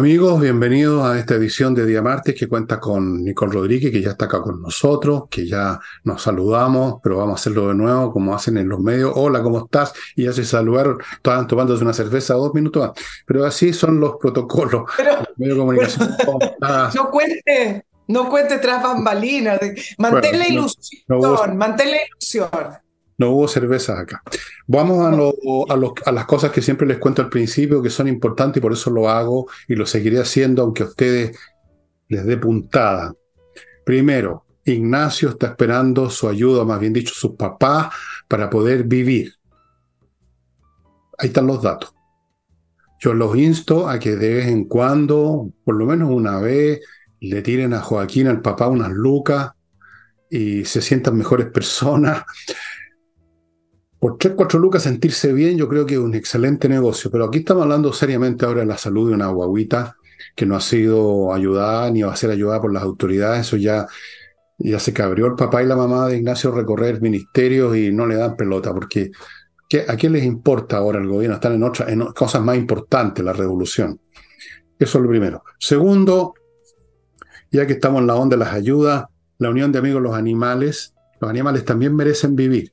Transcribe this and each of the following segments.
Amigos, bienvenidos a esta edición de Día Martes que cuenta con Nicole Rodríguez, que ya está acá con nosotros, que ya nos saludamos, pero vamos a hacerlo de nuevo como hacen en los medios. Hola, ¿cómo estás? Y ya se saludaron, estaban tomándose una cerveza dos minutos antes. Pero así son los protocolos. Pero, medio de comunicación. no cuente, no cuente tras bambalinas. Mantén la ilusión, mantén la ilusión. No hubo cervezas acá. Vamos a, las cosas que siempre les cuento al principio, que son importantes y por eso lo hago y lo seguiré haciendo, aunque a ustedes les dé puntada. Primero, Ignacio está esperando su ayuda, más bien dicho, sus papás, para poder vivir. Ahí están los datos. Yo los insto a que de vez en cuando, por lo menos una vez, le tiren a Joaquín, al papá, unas lucas y se sientan mejores personas por 3, 4 lucas sentirse bien, yo creo que es un excelente negocio. Pero aquí estamos hablando seriamente ahora de la salud de una guaguita que no ha sido ayudada ni va a ser ayudada por las autoridades. Eso ya, ya se cabrió el papá y la mamá de Ignacio recorrer ministerios y no le dan pelota, porque ¿a quién les importa ahora el gobierno? Están en, otras en cosas más importantes, la revolución. Eso es lo primero. Segundo, ya que estamos en la onda de las ayudas, la Unión de Amigos los Animales, los animales también merecen vivir.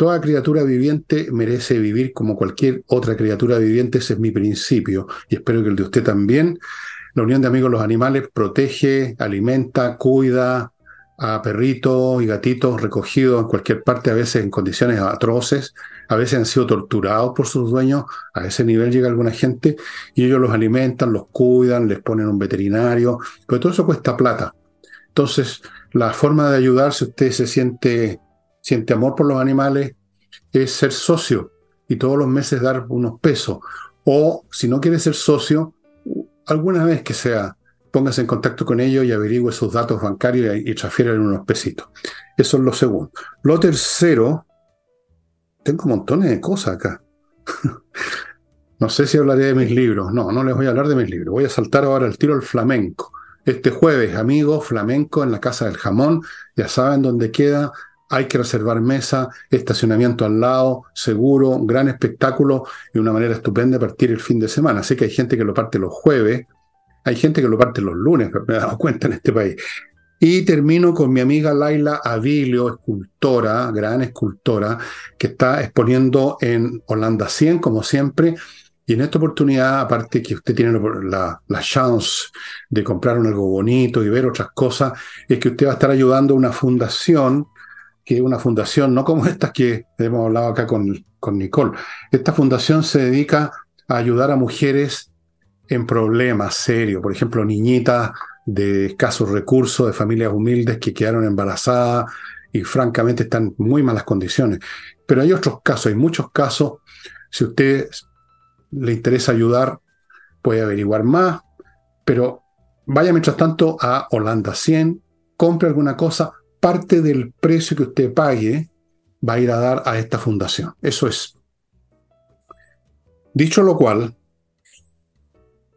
Toda criatura viviente merece vivir como cualquier otra criatura viviente, ese es mi principio, y espero que el de usted también. La Unión de Amigos de los Animales protege, alimenta, cuida a perritos y gatitos recogidos en cualquier parte, a veces en condiciones atroces, a veces han sido torturados por sus dueños, a ese nivel llega alguna gente, y ellos los alimentan, los cuidan, les ponen un veterinario, pero todo eso cuesta plata. Entonces, la forma de ayudar, si usted se siente siente amor por los animales, es ser socio y todos los meses dar unos pesos. O si no quiere ser socio, alguna vez que sea, póngase en contacto con ellos y averigüe sus datos bancarios y, y unos pesitos. Eso es lo segundo. Lo tercero, tengo montones de cosas acá. no sé si hablaré de mis libros. No, no les voy a hablar de mis libros. Voy a saltar ahora el tiro al flamenco. Este jueves, amigos, flamenco en la Casa del Jamón. Ya saben dónde queda hay que reservar mesa, estacionamiento al lado, seguro, gran espectáculo y una manera estupenda de partir el fin de semana. Así que hay gente que lo parte los jueves, hay gente que lo parte los lunes, me he dado cuenta en este país. Y termino con mi amiga Laila Avilio, escultora, gran escultora, que está exponiendo en Holanda 100, como siempre. Y en esta oportunidad, aparte que usted tiene la, la chance de comprar algo bonito y ver otras cosas, es que usted va a estar ayudando a una fundación que una fundación, no como estas que hemos hablado acá con, con Nicole. Esta fundación se dedica a ayudar a mujeres en problemas serios, por ejemplo, niñitas de escasos recursos, de familias humildes que quedaron embarazadas y francamente están en muy malas condiciones. Pero hay otros casos, hay muchos casos. Si a usted le interesa ayudar, puede averiguar más, pero vaya mientras tanto a Holanda 100, compre alguna cosa, parte del precio que usted pague va a ir a dar a esta fundación. Eso es. Dicho lo cual.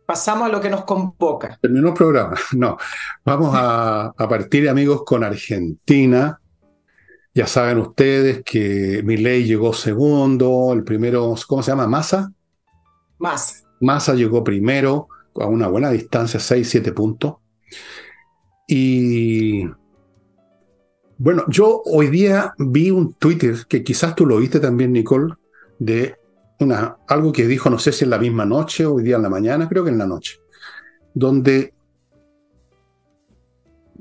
Pasamos a lo que nos convoca. Terminó el programa. No. Vamos a, partir, amigos, con Argentina. Ya saben ustedes que mi ley llegó segundo, el primero, ¿cómo se llama? ¿Massa? Massa. Massa llegó primero, a una buena distancia, 6, 7 puntos. Y bueno, yo hoy día vi un Twitter que quizás tú lo viste también, Nicole, de una, algo que dijo, no sé si en la misma noche hoy día en la mañana, creo que en la noche, donde,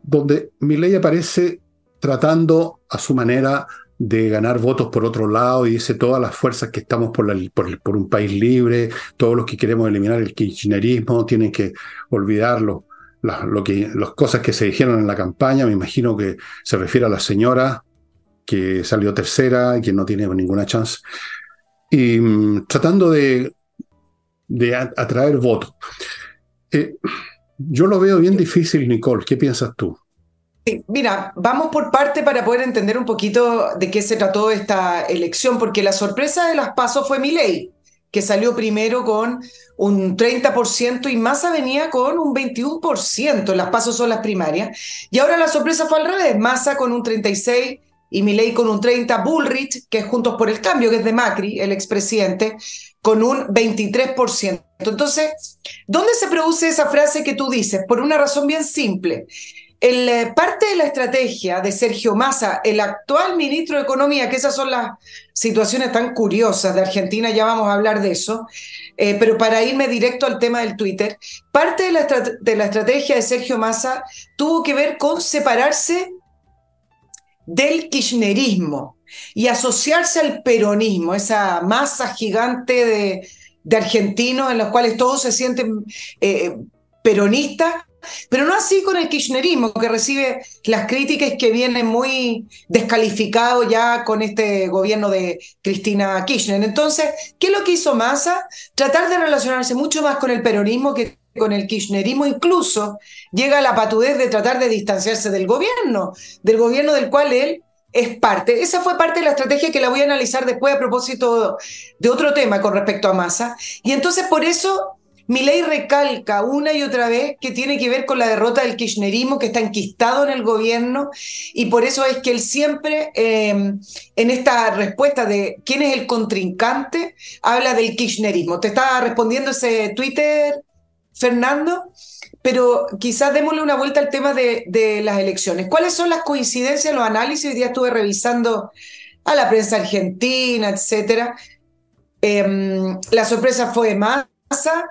donde aparece tratando a su manera de ganar votos por otro lado y dice todas las fuerzas que estamos por, por, por, un país libre, todos los que queremos eliminar el kirchnerismo tienen que olvidarlo lo que, las cosas que se dijeron en la campaña, me imagino que se refiere a la señora que salió tercera y que no tiene ninguna chance, y mm, tratando de, de atraer votos. Eh, yo lo veo bien difícil, Nicole, ¿qué piensas tú? mira, vamos por parte para poder entender un poquito de qué se trató esta elección, porque la sorpresa de las pasos fue mi ley que salió primero con un 30% y Massa venía con un 21%, las pasos son las primarias, y ahora la sorpresa fue al revés, Massa con un 36% y Milei con un 30%, Bullrich, que es Juntos por el Cambio, que es de Macri, el expresidente, con un 23%. Entonces, ¿dónde se produce esa frase que tú dices? Por una razón bien simple. El, eh, parte de la estrategia de Sergio Massa, el actual ministro de Economía, que esas son las situaciones tan curiosas de Argentina, ya vamos a hablar de eso, eh, pero para irme directo al tema del Twitter, parte de la, de la estrategia de Sergio Massa tuvo que ver con separarse del kirchnerismo y asociarse al peronismo, esa masa gigante de, de argentinos en los cuales todos se sienten eh, peronistas pero no así con el kirchnerismo, que recibe las críticas que vienen muy descalificado ya con este gobierno de Cristina Kirchner. Entonces, ¿qué es lo que hizo Massa? Tratar de relacionarse mucho más con el peronismo que con el kirchnerismo, incluso llega a la patudez de tratar de distanciarse del gobierno, del gobierno del cual él es parte. Esa fue parte de la estrategia que la voy a analizar después a propósito de otro tema con respecto a Massa. Y entonces por eso ley recalca una y otra vez que tiene que ver con la derrota del kirchnerismo que está enquistado en el gobierno y por eso es que él siempre em, en esta respuesta de quién es el contrincante habla del kirchnerismo. Te estaba respondiendo ese Twitter, Fernando, pero quizás démosle una vuelta al tema de, de las elecciones. ¿Cuáles son las coincidencias, los análisis? Hoy día estuve revisando a la prensa argentina, etcétera. Em, la sorpresa fue Massa,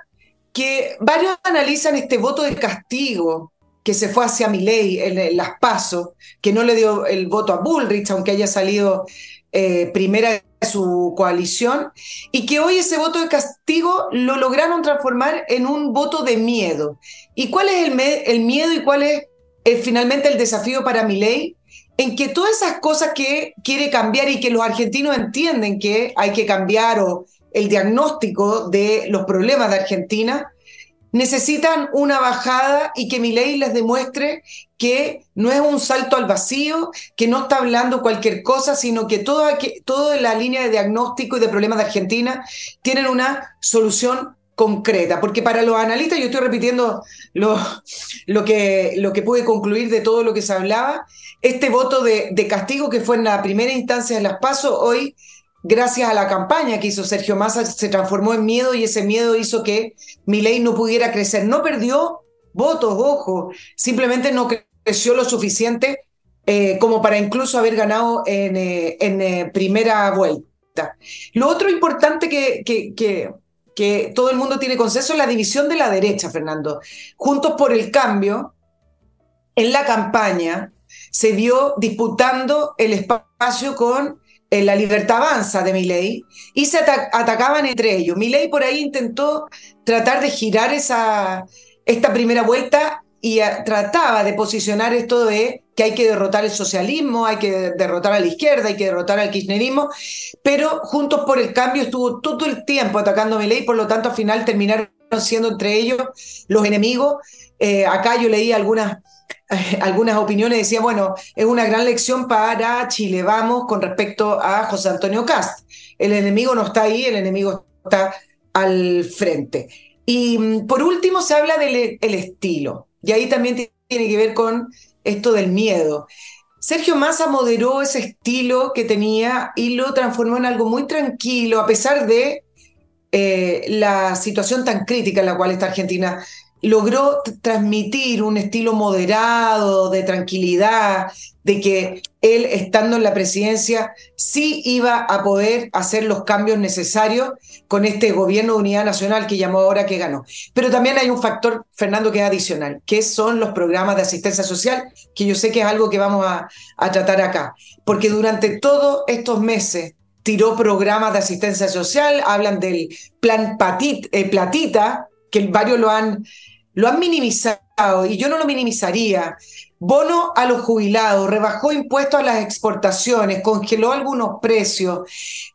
que varios analizan este voto de castigo que se fue hacia Milei en, las pasos, que no le dio el voto a Bullrich, aunque haya salido eh, primera de su coalición, y que hoy ese voto de castigo lo lograron transformar en un voto de miedo. ¿Y cuál es el, el miedo y cuál es eh, finalmente el desafío para Milei? En que todas esas cosas que quiere cambiar y que los argentinos entienden que hay que cambiar o el diagnóstico de los problemas de Argentina, necesitan una bajada y que mi ley les demuestre que no es un salto al vacío, que no está hablando cualquier cosa, sino que toda, la línea de diagnóstico y de problemas de Argentina tienen una solución concreta, porque para los analistas, yo estoy repitiendo lo, que, pude concluir de todo lo que se hablaba, este voto de, de castigo que fue en la primera instancia de las PASO, hoy gracias a la campaña que hizo Sergio Massa, se transformó en miedo y ese miedo hizo que ley no pudiera crecer. No perdió votos, ojo, simplemente no creció lo suficiente eh, como para incluso haber ganado en, eh, en eh, primera vuelta. Lo otro importante que, que, que, que todo el mundo tiene consenso es la división de la derecha, Fernando. Juntos por el cambio, en la campaña se vio disputando el espacio con la libertad avanza de Milei y se atacaban entre ellos. Milei por ahí intentó tratar de girar esa, esta primera vuelta y trataba de posicionar esto de que hay que derrotar el socialismo, hay que derrotar a la izquierda, hay que derrotar al kirchnerismo, pero Juntos por el Cambio estuvo todo el tiempo atacando a Milei, por lo tanto al final terminaron siendo entre ellos los enemigos. Eh, acá yo leí algunas algunas opiniones decían, bueno, es una gran lección para Chile, vamos, con respecto a José Antonio Cast. El enemigo no está ahí, el enemigo está al frente. Y mm, por último se habla del el estilo, y ahí también tiene que ver con esto del miedo. Sergio Massa moderó ese estilo que tenía y lo transformó en algo muy tranquilo, a pesar de eh, la situación tan crítica en la cual está Argentina logró transmitir un estilo moderado, de tranquilidad, de que él, estando en la presidencia, sí iba a poder hacer los cambios necesarios con este gobierno de unidad nacional que llamó ahora que ganó. Pero también hay un factor, Fernando, que es adicional, que son los programas de asistencia social, que yo sé que es algo que vamos a, tratar acá, porque durante todos estos meses tiró programas de asistencia social, hablan del plan eh, Platita, que varios lo han lo han minimizado y yo no lo minimizaría. Bono a los jubilados, rebajó impuestos a las exportaciones, congeló algunos precios,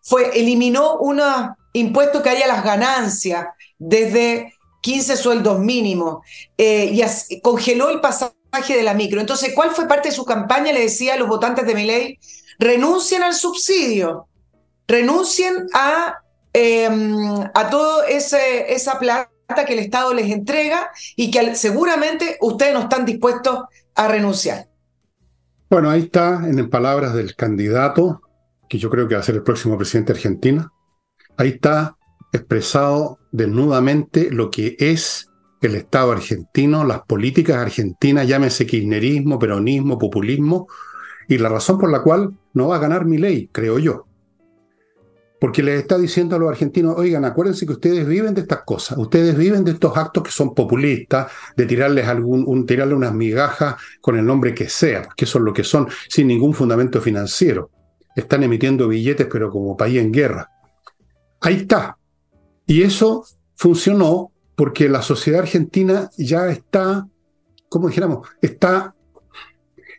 fue, eliminó unos impuestos que hay a las ganancias desde 15 sueldos mínimos eh, y congeló el pasaje de la micro. Entonces, ¿cuál fue parte de su campaña? Le decía a los votantes de mi ley, renuncien al subsidio, renuncien a, eh, a todo ese, esa plata que el Estado les entrega y que seguramente ustedes no están dispuestos a renunciar. Bueno, ahí está, en palabras del candidato, que yo creo que va a ser el próximo presidente de Argentina, ahí está expresado desnudamente lo que es el Estado argentino, las políticas argentinas, llámese kirchnerismo, peronismo, populismo, y la razón por la cual no va a ganar mi ley, creo yo. Porque les está diciendo a los argentinos, oigan, acuérdense que ustedes viven de estas cosas, ustedes viven de estos actos que son populistas, de tirarles un, tirarle unas migajas con el nombre que sea, que son lo que son, sin ningún fundamento financiero. Están emitiendo billetes, pero como país en guerra. Ahí está. Y eso funcionó porque la sociedad argentina ya está, como dijéramos, está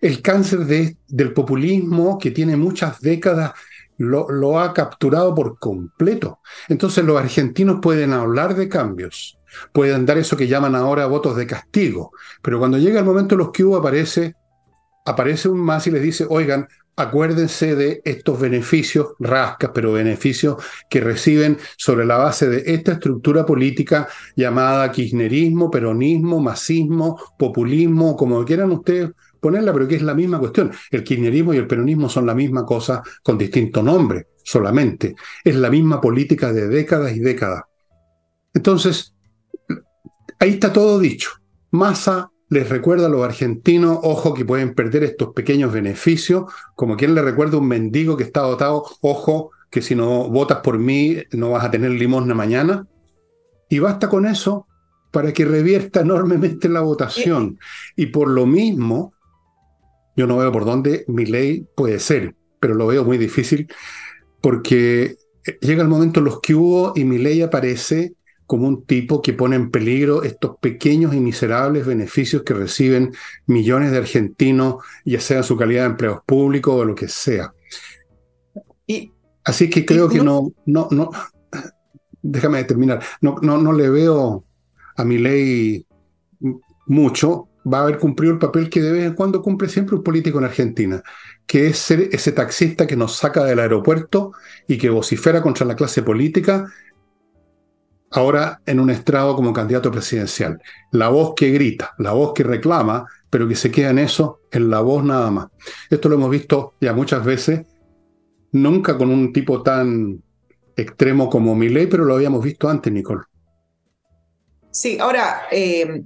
el cáncer de, del populismo que tiene muchas décadas lo, ha capturado por completo. Entonces los argentinos pueden hablar de cambios, pueden dar eso que llaman ahora votos de castigo, pero cuando llega el momento en los que hubo aparece, aparece un más y les dice, oigan, acuérdense de estos beneficios, rascas, pero beneficios que reciben sobre la base de esta estructura política llamada kirchnerismo, peronismo, masismo, populismo, como quieran ustedes ponerla, pero que es la misma cuestión. El kirchnerismo y el peronismo son la misma cosa con distinto nombre solamente. Es la misma política de décadas y décadas. Entonces, ahí está todo dicho. Massa les recuerda a los argentinos, ojo que pueden perder estos pequeños beneficios, como quien le recuerda a un mendigo que está dotado, ojo que si no votas por mí no vas a tener limosna mañana. Y basta con eso para que revierta enormemente la votación. Y por lo mismo, yo no veo por dónde mi ley puede ser, pero lo veo muy difícil porque llega el momento en los que hubo y mi ley aparece como un tipo que pone en peligro estos pequeños y miserables beneficios que reciben millones de argentinos, ya sea en su calidad de empleos públicos o lo que sea. Y, Así que creo que no, no, no, déjame terminar, no, no, no le veo a mi ley mucho, va a haber cumplido el papel que de vez en cuando cumple siempre un político en Argentina, que es ser ese taxista que nos saca del aeropuerto y que vocifera contra la clase política, ahora en un estrado como candidato presidencial. La voz que grita, la voz que reclama, pero que se queda en eso, en la voz nada más. Esto lo hemos visto ya muchas veces, nunca con un tipo tan extremo como Milei, pero lo habíamos visto antes, Nicole. Sí, ahora, eh,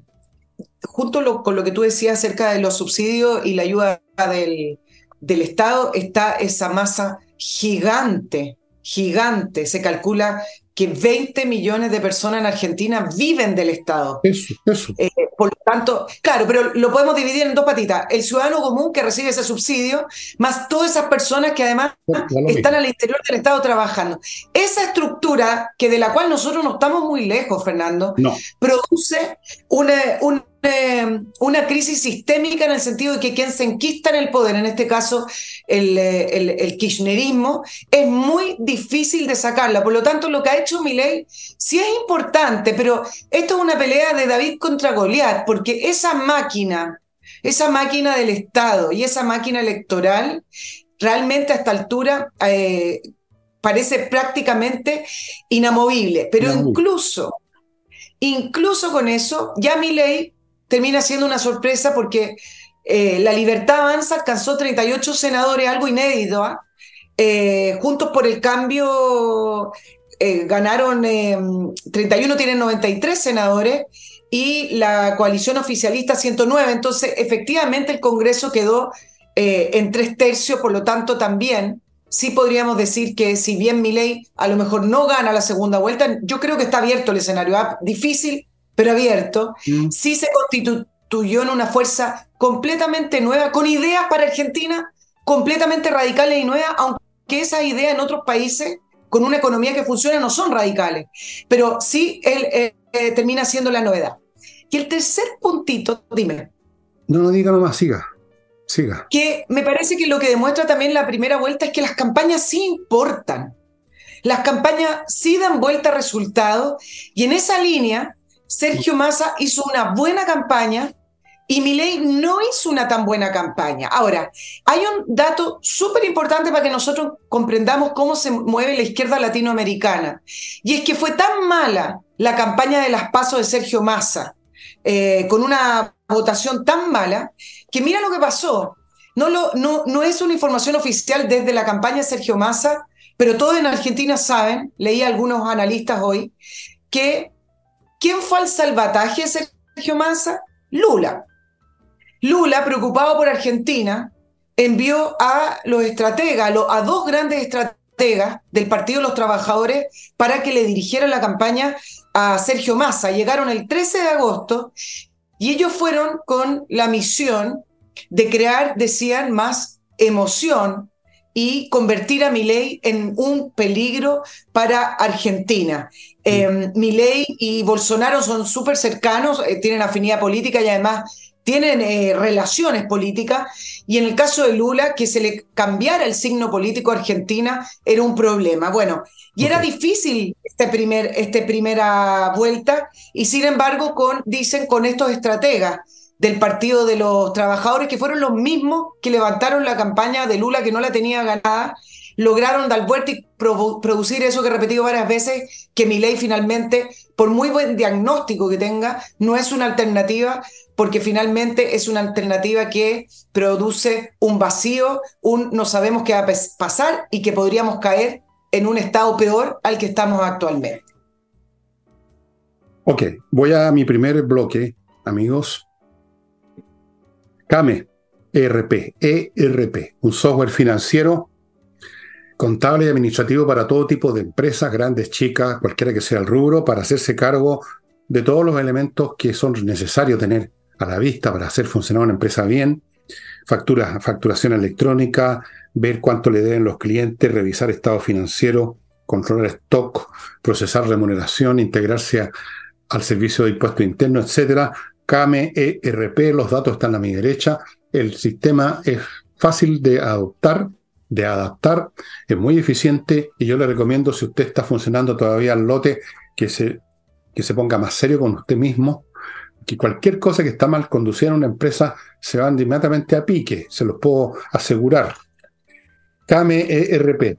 junto con lo que tú decías acerca de los subsidios y la ayuda del, del Estado, está esa masa gigante, gigante. Se calcula que 20 millones de personas en Argentina viven del Estado. Eso, eso. Eh, por lo tanto, claro, pero lo podemos dividir en dos patitas. El ciudadano común que recibe ese subsidio, más todas esas personas que además están al interior del Estado trabajando. Esa estructura, que de la cual nosotros no estamos muy lejos, Fernando, produce una, una una crisis sistémica en el sentido de que quien se enquista en el poder, en este caso el, el, kirchnerismo, es muy difícil de sacarla. Por lo tanto, lo que ha hecho Milei sí es importante, pero esto es una pelea de David contra Goliat, porque esa máquina, esa máquina del Estado y esa máquina electoral, realmente a esta altura eh, parece prácticamente inamovible. Pero incluso, incluso con eso, ya Milei termina siendo una sorpresa porque eh, la Libertad Avanza alcanzó 38 senadores, algo inédito. ¿ah? Eh, Juntos por el Cambio eh, ganaron, 31 tienen 93 senadores y la coalición oficialista 109. Entonces, efectivamente, el Congreso quedó en tres tercios, por lo tanto, también sí podríamos decir que si bien mi ley a lo mejor no gana la segunda vuelta, yo creo que está abierto el escenario. ¿ah? Difícil, pero abierto, mm. sí se constituyó en una fuerza completamente nueva, con ideas para Argentina completamente radicales y nuevas, aunque esas ideas en otros países con una economía que funciona no son radicales, pero sí él, eh, eh, termina siendo la novedad. Y el tercer puntito, dime. No, no diga nomás, siga. Siga. Que me parece que lo que demuestra también la primera vuelta es que las campañas sí importan. Las campañas sí dan vuelta a resultados y en esa línea Sergio Massa hizo una buena campaña y Milei no hizo una tan buena campaña. Ahora, hay un dato súper importante para que nosotros comprendamos cómo se mueve la izquierda latinoamericana. Y es que fue tan mala la campaña de las pasos de Sergio Massa, eh, con una votación tan mala, que mira lo que pasó. no, lo, no, no es una información oficial desde la campaña Sergio Massa, pero todos en Argentina saben, leí a algunos analistas hoy, que ¿quién fue al salvataje de Sergio Massa? Lula. Lula, preocupado por Argentina, envió a los estrategas, a dos grandes estrategas del Partido de los Trabajadores para que le dirigieran la campaña a Sergio Massa. Llegaron el 13 de agosto y ellos fueron con la misión de crear, decían, más emoción y convertir a Milei en un peligro para Argentina. Eh, Milei y Bolsonaro son súper cercanos, eh, tienen afinidad política y además tienen eh, relaciones políticas, y en el caso de Lula, que se le cambiara el signo político a Argentina era un problema. Bueno, y era difícil esta primer, este primera vuelta, y sin embargo, con, dicen con estos estrategas del Partido de los Trabajadores, que fueron los mismos que levantaron la campaña de Lula, que no la tenía ganada, lograron dar vuelta y producir eso que he repetido varias veces, que mi ley finalmente, por muy buen diagnóstico que tenga, no es una alternativa, porque finalmente es una alternativa que produce un vacío, un no sabemos qué va a pasar y que podríamos caer en un estado peor al que estamos actualmente. Ok, voy a mi primer bloque, amigos. CAME, ERP, ERP, un software financiero contable y administrativo para todo tipo de empresas, grandes, chicas, cualquiera que sea el rubro, para hacerse cargo de todos los elementos que son necesarios tener a la vista para hacer funcionar una empresa bien, factura, facturación electrónica, ver cuánto le deben los clientes, revisar estado financiero, controlar stock, procesar remuneración, integrarse al servicio de impuesto interno, etcétera. CAME, ERP, los datos están a mi derecha. El sistema es fácil de adoptar, de adaptar, es muy eficiente y yo le recomiendo, si usted está funcionando todavía al lote, que se, que se ponga más serio con usted mismo, que cualquier cosa que está mal conducida en una empresa se va inmediatamente a pique, se los puedo asegurar. CAME ERP.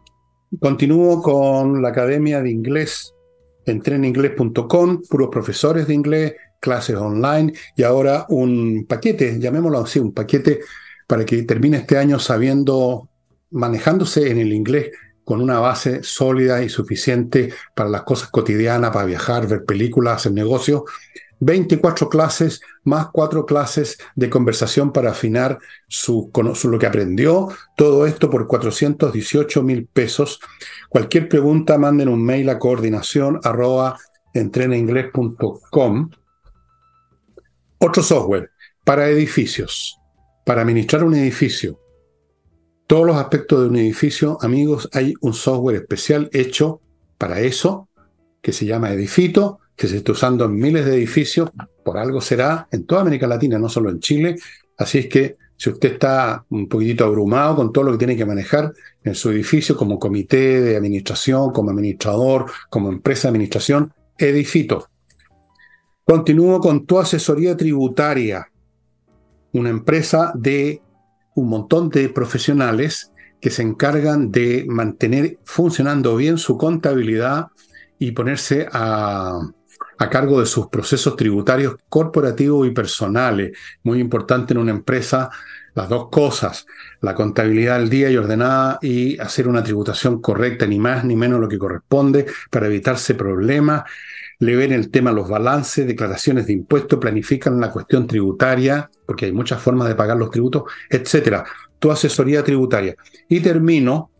Continúo con la Academia de Inglés, entreninglés.com, puros profesores de inglés, clases online y ahora un paquete, llamémoslo así, un paquete para que termine este año sabiendo manejándose en el inglés con una base sólida y suficiente para las cosas cotidianas, para viajar, ver películas, hacer negocios. 24 clases más 4 clases de conversación para afinar su, lo que aprendió. Todo esto por 418 mil pesos. Cualquier pregunta, manden un mail a coordinación Otro software para edificios, para administrar un edificio todos los aspectos de un edificio, amigos, hay un software especial hecho para eso, que se llama Edifito, que se está usando en miles de edificios, por algo será en toda América Latina, no solo en Chile. Así es que si usted está un poquitito abrumado con todo lo que tiene que manejar en su edificio como comité de administración, como administrador, como empresa de administración, Edifito. Continúo con tu asesoría tributaria, una empresa de un montón de profesionales que se encargan de mantener funcionando bien su contabilidad y ponerse a, cargo de sus procesos tributarios corporativos y personales. Muy importante en una empresa las dos cosas, la contabilidad al día y ordenada y hacer una tributación correcta, ni más ni menos lo que corresponde, para evitarse problemas. Le ven el tema los balances, declaraciones de impuestos, planifican la cuestión tributaria, porque hay muchas formas de pagar los tributos, etcétera. Tu asesoría tributaria. Y termino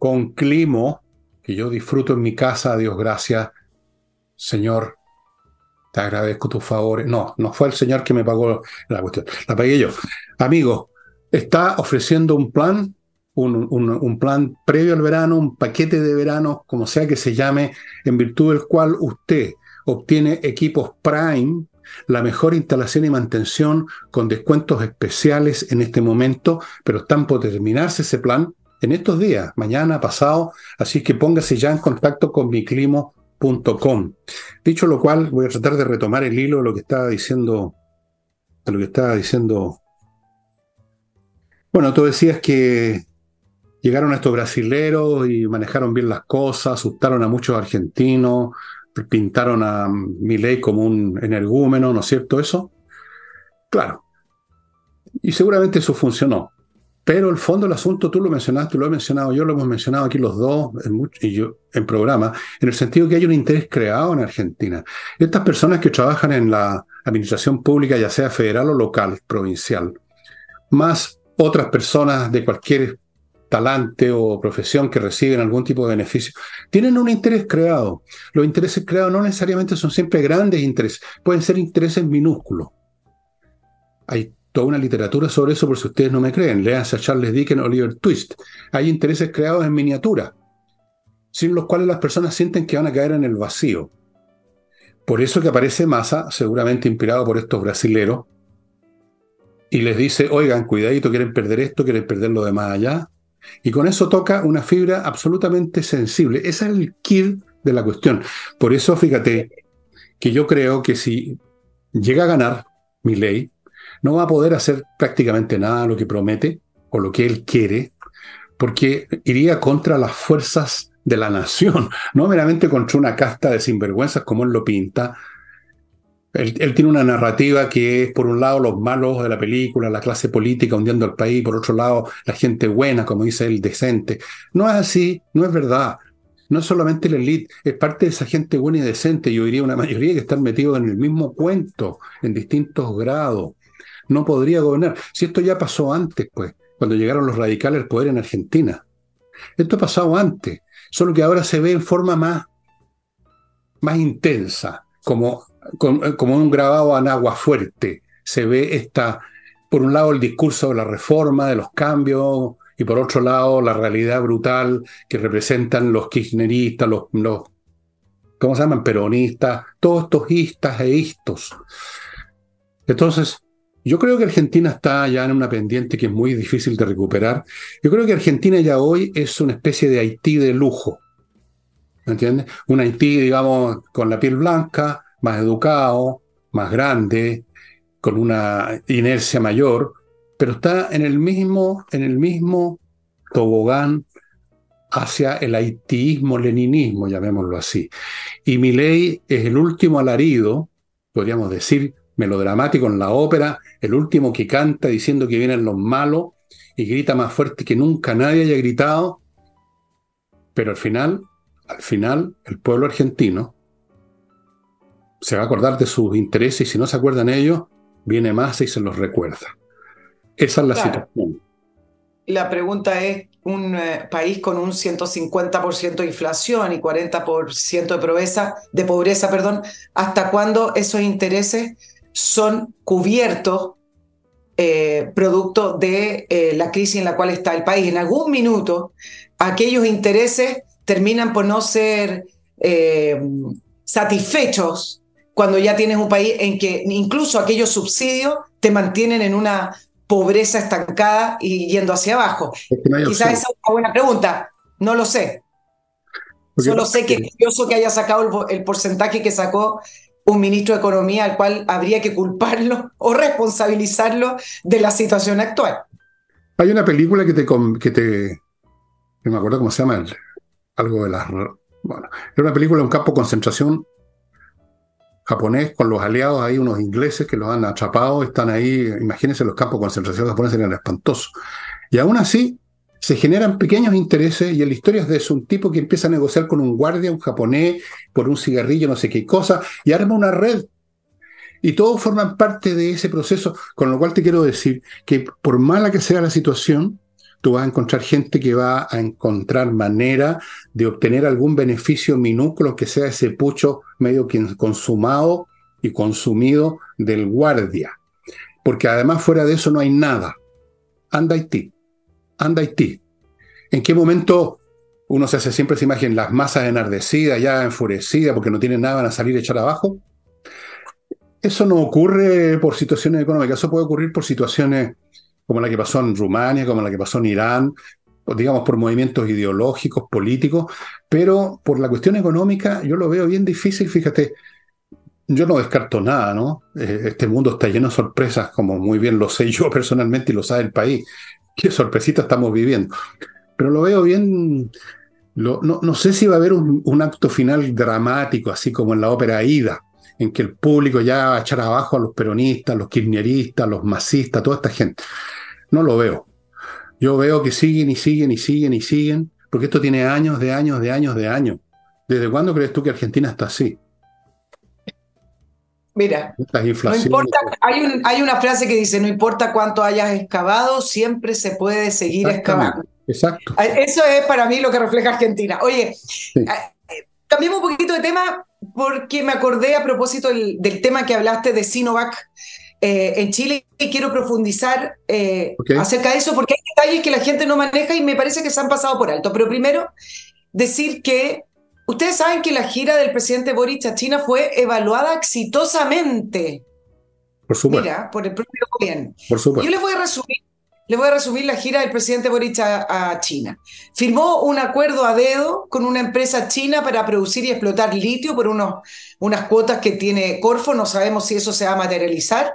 con Climo, que yo disfruto en mi casa, Dios gracias, Señor, te agradezco tus favores. No, no fue el Señor que me pagó la cuestión, la pagué yo. Amigo, está ofreciendo un plan, un, plan previo al verano, un paquete de verano, como sea que se llame, en virtud del cual usted obtiene equipos Prime, la mejor instalación y mantención con descuentos especiales en este momento, pero están por terminarse ese plan en estos días, mañana, pasado, así que póngase ya en contacto con miclimo.com. Dicho lo cual, voy a tratar de retomar el hilo de lo que estaba diciendo, de lo que estaba diciendo bueno, tú decías que llegaron estos brasileros y manejaron bien las cosas, asustaron a muchos argentinos, pintaron a Milei como un energúmeno, ¿no es cierto eso? Claro. Y seguramente eso funcionó. Pero el fondo del asunto, tú lo mencionaste, lo he mencionado yo, lo hemos mencionado aquí los dos en, y yo, en programa, en el sentido que hay un interés creado en Argentina. Estas personas que trabajan en la administración pública, ya sea federal o local, provincial, más otras personas de cualquier talante o profesión que reciben algún tipo de beneficio, tienen un interés creado. Los intereses creados no necesariamente son siempre grandes intereses, pueden ser intereses minúsculos. Hay toda una literatura sobre eso, por si ustedes no me creen. Leanse a Charles Dickens, Oliver Twist. Hay intereses creados en miniatura, sin los cuales las personas sienten que van a caer en el vacío. Por eso que aparece Massa, seguramente inspirado por estos brasileros, y les dice, oigan, cuidadito, quieren perder esto, quieren perder lo de más allá. Y con eso toca una fibra absolutamente sensible. Ese es el kit de la cuestión. Por eso, fíjate, que yo creo que si llega a ganar mi ley, no va a poder hacer prácticamente nada lo que promete o lo que él quiere, porque iría contra las fuerzas de la nación, no meramente contra una casta de sinvergüenzas como él lo pinta. Él, tiene una narrativa que es, por un lado, los malos de la película, la clase política hundiendo al país, por otro lado, la gente buena, como dice él, decente. No es así, no es verdad. No es solamente la élite, es parte de esa gente buena y decente, yo diría una mayoría que están metidos en el mismo cuento, en distintos grados no podría gobernar. Si esto ya pasó antes, pues, cuando llegaron los radicales al poder en Argentina. Esto ha pasado antes, solo que ahora se ve en forma más, más intensa, como, como un grabado en agua fuerte. Se ve esta, por un lado, el discurso de la reforma, de los cambios, y por otro lado, la realidad brutal que representan los kirchneristas, los, los ¿cómo se llaman? Peronistas, todos estos istas e istos. Entonces, yo creo que Argentina está ya en una pendiente que es muy difícil de recuperar. Yo creo que Argentina ya hoy es una especie de Haití de lujo. ¿Me entiendes? Un Haití, digamos, con la piel blanca, más educado, más grande, con una inercia mayor, pero está en el mismo, en el mismo tobogán hacia el haitiismo, leninismo, llamémoslo así. Y mi ley es el último alarido, podríamos decir, melodramático en la ópera, el último que canta diciendo que vienen los malos y grita más fuerte que nunca nadie haya gritado, pero al final, al final, el pueblo argentino se va a acordar de sus intereses y si no se acuerdan ellos, viene más y se los recuerda. Esa es la situación. La pregunta es, un eh, país con un 150% de inflación y 40% de pobreza, de pobreza, perdón, ¿hasta cuándo esos intereses son cubiertos eh, producto de eh, la crisis en la cual está el país. En algún minuto, aquellos intereses terminan por no ser satisfechos cuando ya tienes un país en que incluso aquellos subsidios te mantienen en una pobreza estancada y yendo hacia abajo. Quizás esa es una buena pregunta, no lo sé. Solo sé que es curioso que haya sacado el porcentaje que sacó un ministro de Economía al cual habría que culparlo o responsabilizarlo de la situación actual. Hay una película que te... Que te no me acuerdo cómo se llama, algo de las... Bueno, era una película de un campo de concentración japonés con los aliados ahí, unos ingleses que los han atrapado, están ahí, imagínense los campos de concentración japoneses eran espantosos. Y aún así, se generan pequeños intereses y en la historia es de un tipo que empieza a negociar con un guardia, un japonés, por un cigarrillo, no sé qué cosa, y arma una red. Y todos forman parte de ese proceso, con lo cual te quiero decir que por mala que sea la situación, tú vas a encontrar gente que va a encontrar manera de obtener algún beneficio minúsculo que sea ese pucho medio consumado y consumido del guardia. Porque además fuera de eso no hay nada. Anda Haití anda Haití. ¿En qué momento uno se hace siempre esa imagen, las masas enardecidas, ya enfurecidas porque no tienen nada, van a salir a echar abajo? Eso no ocurre por situaciones económicas, eso puede ocurrir por situaciones como la que pasó en Rumania, como la que pasó en Irán, digamos por movimientos ideológicos, políticos, pero por la cuestión económica yo lo veo bien difícil, fíjate, yo no descarto nada, ¿no? Eh, este mundo está lleno de sorpresas, como muy bien lo sé yo personalmente y lo sabe el país qué sorpresita estamos viviendo. Pero lo veo bien, no, no, sé si va a haber un, acto final dramático, así como en la ópera Aida, en que el público ya va a echar abajo a los peronistas, los kirchneristas, los masistas, toda esta gente. No lo veo. Yo veo que siguen y siguen y siguen y siguen, porque esto tiene años de años de años de años. ¿Desde cuándo crees tú que Argentina está así? Mira, no importa, hay, hay, una frase que dice, no importa cuánto hayas excavado, siempre se puede seguir excavando. Exacto. Eso es para mí lo que refleja Argentina. Oye, eh, cambiemos un poquito de tema porque me acordé a propósito del, tema que hablaste de Sinovac eh, en Chile y quiero profundizar eh, acerca de eso porque hay detalles que la gente no maneja y me parece que se han pasado por alto. Pero primero, decir que ustedes saben que la gira del presidente Boric a China fue evaluada exitosamente. Por supuesto. Mira, por el propio gobierno. Por supuesto. Yo les voy a resumir les voy a resumir la gira del presidente Boric a, China. Firmó un acuerdo a dedo con una empresa china para producir y explotar litio por unos, unas cuotas que tiene Corfo, no sabemos si eso se va a materializar.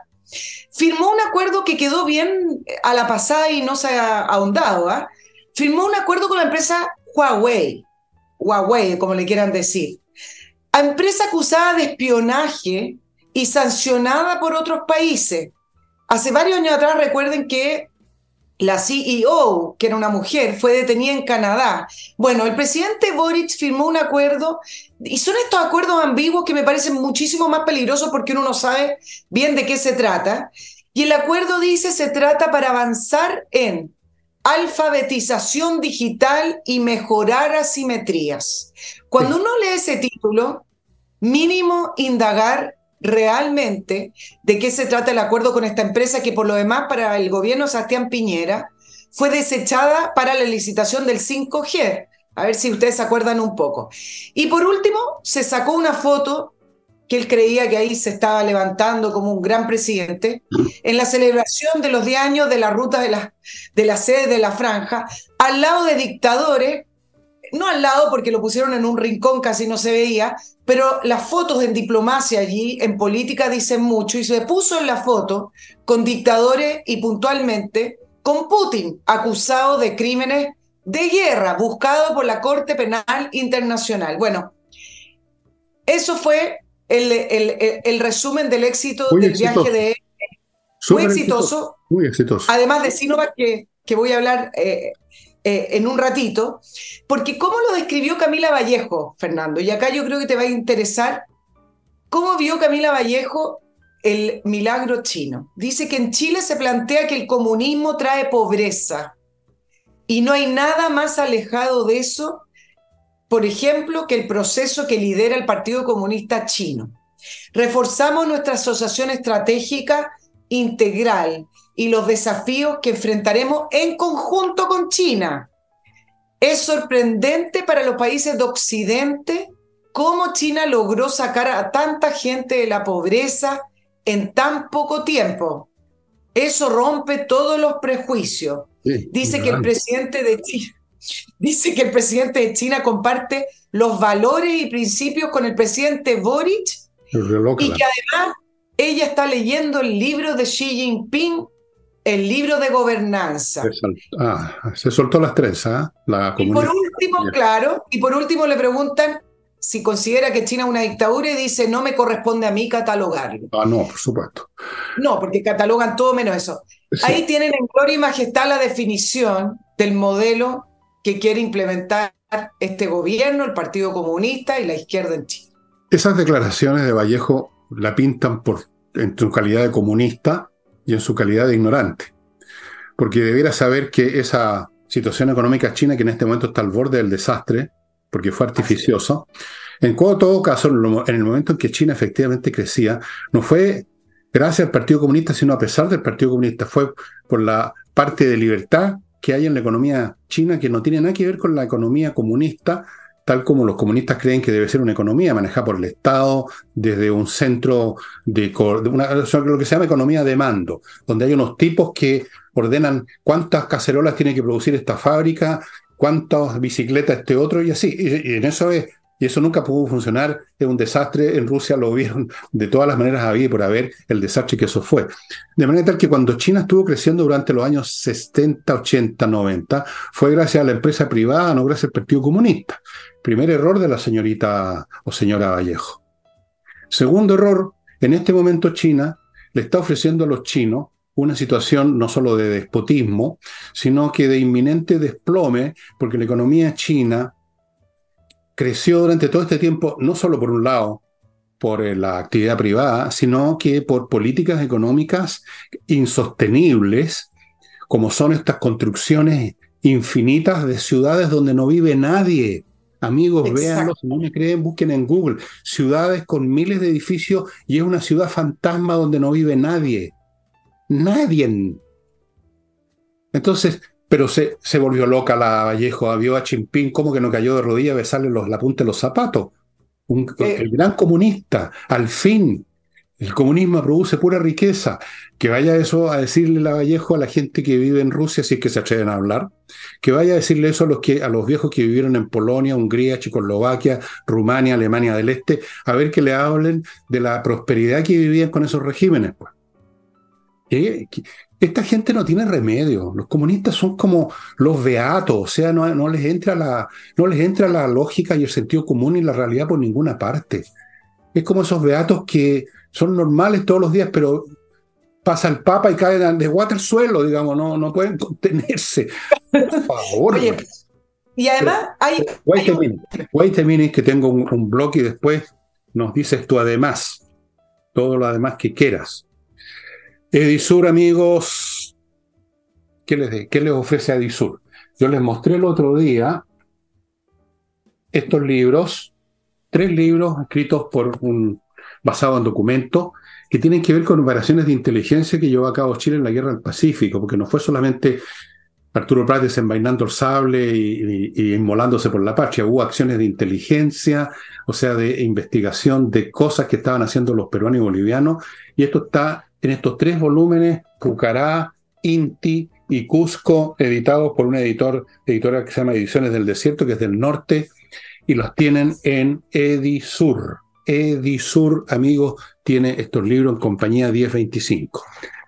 Firmó un acuerdo que quedó bien a la pasada y no se ha ahondado. ¿ah? Firmó un acuerdo con la empresa Huawei, Huawei, como le quieran decir. A empresa acusada de espionaje y sancionada por otros países. Hace varios años atrás recuerden que la CEO, que era una mujer, fue detenida en Canadá. Bueno, el presidente Boric firmó un acuerdo y son estos acuerdos ambiguos que me parecen muchísimo más peligrosos porque uno no sabe bien de qué se trata. Y el acuerdo dice se trata para avanzar en alfabetización digital y mejorar asimetrías. Cuando uno lee ese título, mínimo indagar realmente de qué se trata el acuerdo con esta empresa que por lo demás para el gobierno Sebastián Piñera fue desechada para la licitación del 5G. A ver si ustedes se acuerdan un poco. Y por último, se sacó una foto que él creía que ahí se estaba levantando como un gran presidente, en la celebración de los 10 años de la ruta de la, de la sede de la franja, al lado de dictadores no al lado porque lo pusieron en un rincón, casi no se veía, pero las fotos en diplomacia allí, en política, dicen mucho y se puso en la foto con dictadores y puntualmente con Putin, acusado de crímenes de guerra, buscado por la Corte Penal Internacional. Bueno, eso fue el, el, resumen del éxito del viaje de él. Muy exitoso, Muy exitoso. Además de Sinovac, que, que voy a hablar eh, eh, en un ratito, porque cómo lo describió Camila Vallejo, Fernando, y acá yo creo que te va a interesar cómo vio Camila Vallejo el milagro chino. Dice que en Chile se plantea que el comunismo trae pobreza y no hay nada más alejado de eso, por ejemplo, que el proceso que lidera el Partido Comunista Chino. Reforzamos nuestra asociación estratégica integral y los desafíos que enfrentaremos en conjunto con China. Es sorprendente para los países de Occidente cómo China logró sacar a tanta gente de la pobreza en tan poco tiempo. Eso rompe todos los prejuicios. dice que el presidente de China dice que el presidente de China comparte los valores y principios con el presidente Boric y que además ella está leyendo el libro de Xi Jinping el libro de gobernanza. Ah, se soltó las tres, ¿ah? La y por último, claro, y por último le preguntan si considera que China es una dictadura y dice no me corresponde a mí catalogarlo. Ah, no, por supuesto. No, porque catalogan todo menos eso. Ahí tienen en gloria y majestad la definición del modelo que quiere implementar este gobierno, el Partido Comunista y la izquierda en Chile. Esas declaraciones de Vallejo la pintan por, en su calidad de comunista y en su calidad de ignorante. Porque debiera saber que esa situación económica china, que en este momento está al borde del desastre, porque fue artificioso, en todo caso, en el momento en que China efectivamente crecía, no fue gracias al Partido Comunista, sino a pesar del Partido Comunista, fue por la parte de libertad que hay en la economía china, que no tiene nada que ver con la economía comunista, tal como los comunistas creen que debe ser una economía manejada por el Estado desde un centro de, lo que se llama economía de mando, donde hay unos tipos que ordenan cuántas cacerolas tiene que producir esta fábrica, cuántas bicicletas este otro y así. Y, en eso es y eso nunca pudo funcionar, es un desastre, en Rusia lo vieron de todas las maneras había por haber el desastre que eso fue. De manera tal que cuando China estuvo creciendo durante los años 70, 80, 90, fue gracias a la empresa privada, no gracias al Partido Comunista. Primer error de la señorita o señora Vallejo. Segundo error, en este momento China le está ofreciendo a los chinos una situación no solo de despotismo, sino que de inminente desplome, porque la economía china creció durante todo este tiempo, no solo por un lado, por eh, la actividad privada, sino que por políticas económicas insostenibles, como son estas construcciones infinitas de ciudades donde no vive nadie. Amigos, véanlo, si no me creen, busquen en Google. Ciudades con miles de edificios y es una ciudad fantasma donde no vive nadie. Nadie. Entonces, pero se, se volvió loca la Vallejo, vio a Chimpín como que no cayó de rodillas a besarle los, la punta de los zapatos. Un, eh. el gran comunista, al fin, el comunismo produce pura riqueza. Que vaya eso a decirle la Vallejo a la gente que vive en Rusia, si es que se atreven a hablar. Que vaya a decirle eso a los, a los viejos que vivieron en Polonia, Hungría, Checoslovaquia, Rumania, Alemania del Este, a ver que le hablen de la prosperidad que vivían con esos regímenes. Pues. Esta gente no tiene remedio. Los comunistas son como los beatos, o sea, no, no, les entra la, no les entra la lógica y el sentido común y la realidad por ninguna parte. Es como esos beatos que son normales todos los días, pero pasa el Papa y caen de guata al suelo, digamos, no, no pueden contenerse. Por favor. y además hay... Wait, a minute, que tengo un, un blog y después nos dices tú además, todo lo además que quieras. Edisur, amigos, ¿qué les, ¿qué les ofrece Edisur? Yo les mostré el otro día estos libros, tres libros escritos por un basado en documentos que tienen que ver con operaciones de inteligencia que llevó a cabo Chile en la guerra del Pacífico, porque no fue solamente Arturo Prat desenvainando el sable y, y, inmolándose por la patria, hubo acciones de inteligencia, o sea, de investigación de cosas que estaban haciendo los peruanos y bolivianos, y esto está en estos tres volúmenes, Pucará, Inti y Cusco, editados por una editor, editora que se llama Ediciones del Desierto, que es del norte, y los tienen en Edisur. Edisur, amigos, tiene estos libros en compañía 1025.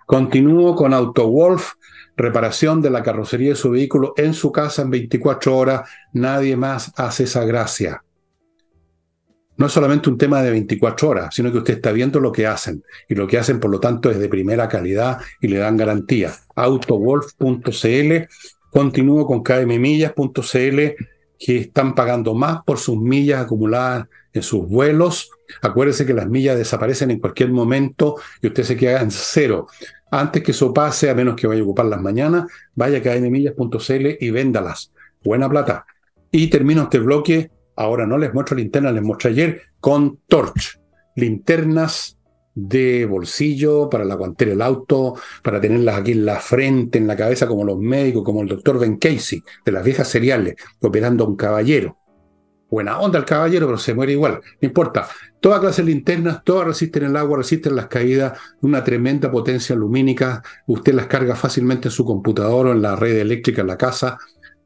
Continúo con AutoWolf, reparación de la carrocería de su vehículo en su casa en 24 horas. Nadie más hace esa gracia no es solamente un tema de 24 horas, sino que usted está viendo lo que hacen. Y lo que hacen, por lo tanto, es de primera calidad y le dan garantía. Autowolf.cl, continúo con kmmillas.cl, que están pagando más por sus millas acumuladas en sus vuelos. Acuérdese que las millas desaparecen en cualquier momento y usted se queda en cero. Antes que eso pase, a menos que vaya a ocupar las mañanas, vaya a kmmillas.cl y véndalas. Buena plata. Y termino este bloque Ahora no les muestro linternas, les mostré ayer con Torch. Linternas de bolsillo para la guantera del auto, para tenerlas aquí en la frente, en la cabeza, como los médicos, como el doctor Ben Casey, de las viejas seriales, operando a un caballero. Buena onda el caballero, pero se muere igual. No importa. Toda clase de linternas, todas resisten el agua, resisten las caídas, una tremenda potencia lumínica. Usted las carga fácilmente en su computador o en la red eléctrica en la casa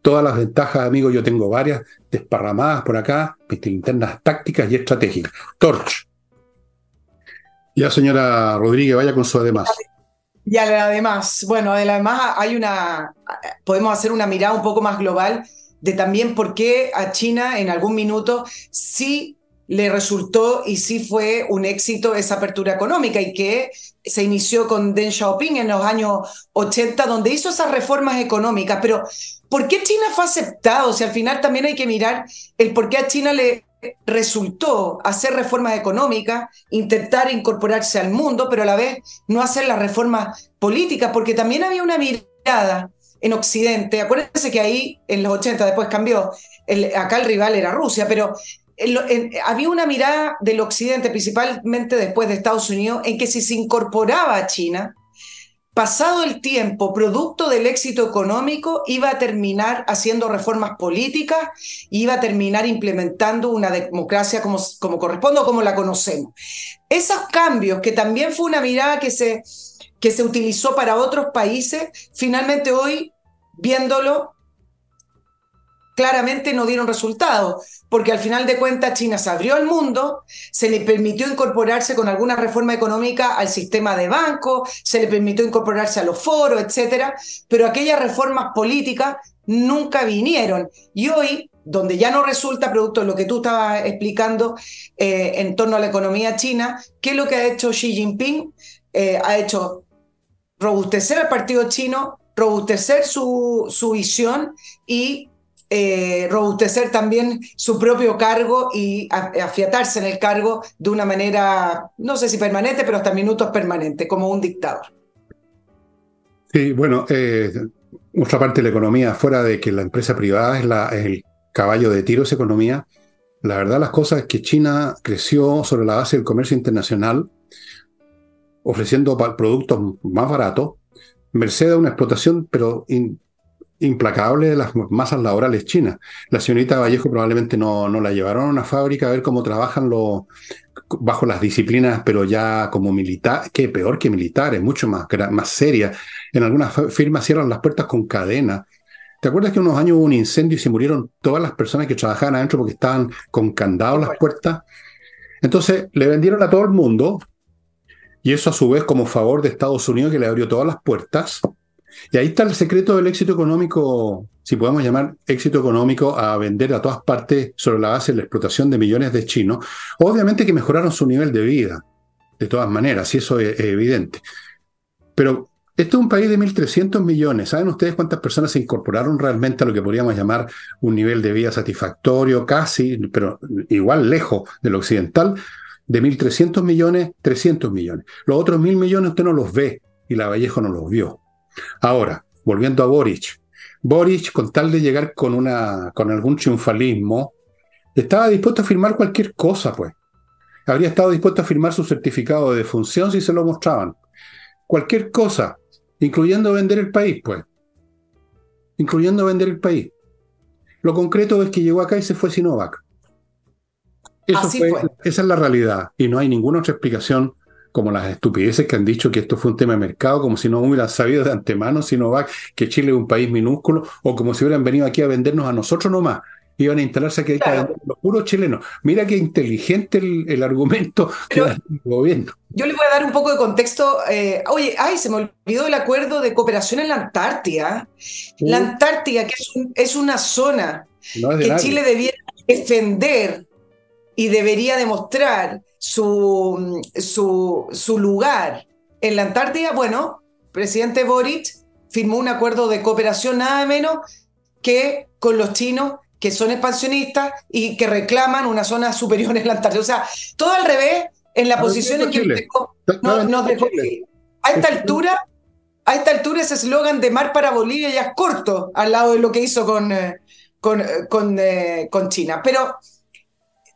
todas las ventajas, amigos, yo tengo varias desparramadas por acá, linternas tácticas y estratégicas. Torch. Ya, señora Rodríguez, vaya con su además. Y además, bueno, además hay una, podemos hacer una mirada un poco más global de también por qué a China en algún minuto sí le resultó y sí fue un éxito esa apertura económica y que se inició con Deng Xiaoping en los años 80, donde hizo esas reformas económicas. Pero, ¿por qué China fue aceptado? Sea, al final también hay que mirar el por qué a China le resultó hacer reformas económicas, intentar incorporarse al mundo, pero a la vez no hacer las reformas políticas, porque también había una mirada en Occidente. Acuérdense que ahí en los 80 después cambió, acá el rival era Rusia, pero había una mirada del Occidente, principalmente después de Estados Unidos, en que si se incorporaba a China, pasado el tiempo, producto del éxito económico, iba a terminar haciendo reformas políticas, iba a terminar implementando una democracia como, como corresponde o como la conocemos. Esos cambios, que también fue una mirada que se, que se utilizó para otros países, finalmente hoy, viéndolo, claramente no dieron resultado, porque al final de cuentas China se abrió al mundo, se le permitió incorporarse con alguna reforma económica al sistema de banco, se le permitió incorporarse a los foros, etcétera, pero aquellas reformas políticas nunca vinieron. Y hoy donde ya no resulta producto de lo que tú estabas explicando eh, en torno a la economía china, ¿qué es lo que ha hecho Xi Jinping? Eh, ha hecho robustecer al partido chino, robustecer su, su visión y eh, robustecer también su propio cargo y afiatarse en el cargo de una manera, no sé si permanente, pero hasta minutos permanente, como un dictador. Sí, bueno, eh, otra parte de la economía, fuera de que la empresa privada es, la, el caballo de tiro, esa economía, la verdad las cosas es que China creció sobre la base del comercio internacional, ofreciendo productos más baratos, merced a una explotación, pero implacable de las masas laborales chinas. La señorita Vallejo probablemente no, no la llevaron a una fábrica a ver cómo trabajan los bajo las disciplinas, pero ya como militar, que peor que militares, mucho más, más seria. En algunas firmas cierran las puertas con cadena. ¿Te acuerdas que unos años hubo un incendio y se murieron todas las personas que trabajaban adentro porque estaban con candados las puertas? Entonces le vendieron a todo el mundo, y eso a su vez como favor de Estados Unidos que le abrió todas las puertas, y ahí está el secreto del éxito económico, si podemos llamar éxito económico a vender a todas partes sobre la base de la explotación de millones de chinos. Obviamente que mejoraron su nivel de vida, de todas maneras, y eso es, evidente. Pero este es un país de 1.300 millones. ¿Saben ustedes cuántas personas se incorporaron realmente a lo que podríamos llamar un nivel de vida satisfactorio, casi, pero igual lejos del occidental? De 1.300 millones, 300 millones. Los otros 1.000 millones usted no los ve y la Vallejo no los vio. Ahora, volviendo a Boric. Boric, con tal de llegar con, una, con algún triunfalismo, estaba dispuesto a firmar cualquier cosa, pues. Habría estado dispuesto a firmar su certificado de defunción si se lo mostraban. Cualquier cosa, incluyendo vender el país, pues. Incluyendo vender el país. Lo concreto es que llegó acá y se fue Sinovac. Eso fue, Esa es la realidad y no hay ninguna otra explicación como las estupideces que han dicho que esto fue un tema de mercado, como si no hubieran sabido de antemano Sinovac que Chile es un país minúsculo, o como si hubieran venido aquí a vendernos a nosotros nomás. Iban a instalarse aquí a vender los puros chilenos. Mira qué inteligente el, argumento que da el gobierno. Yo le voy a dar un poco de contexto. Eh, oye, ay, se me olvidó el acuerdo de cooperación en la Antártida. La Antártida, que es, una zona que Chile debiera defender y debería demostrar su, su, su lugar en la Antártida, bueno, presidente Boric firmó un acuerdo de cooperación nada menos que con los chinos que son expansionistas y que reclaman una zona superior en la Antártida. O sea, todo al revés en la posición en que no, nos dejó A esta altura, a esta altura ese eslogan de mar para Bolivia ya es corto al lado de lo que hizo con, eh, con, eh, con, eh, con China. Pero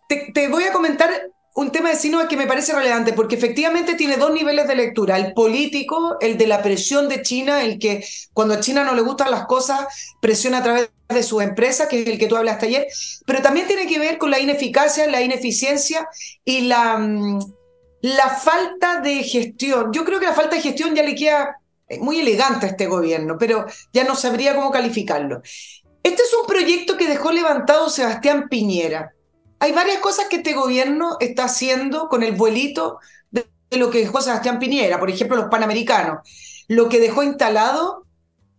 te, voy a comentar un tema de Sinovac que me parece relevante porque efectivamente tiene dos niveles de lectura, el político, el de la presión de China, el que cuando a China no le gustan las cosas, presiona a través de su empresa, que es el que tú hablaste ayer, pero también tiene que ver con la ineficacia, la ineficiencia y la, mm, la falta de gestión. Yo creo que la falta de gestión ya le queda muy elegante a este gobierno, pero ya no sabría cómo calificarlo. Este es un proyecto que dejó levantado Sebastián Piñera hay varias cosas que este gobierno está haciendo con el vuelito de, lo que dejó Sebastián Piñera, por ejemplo, los panamericanos. Lo que dejó instalado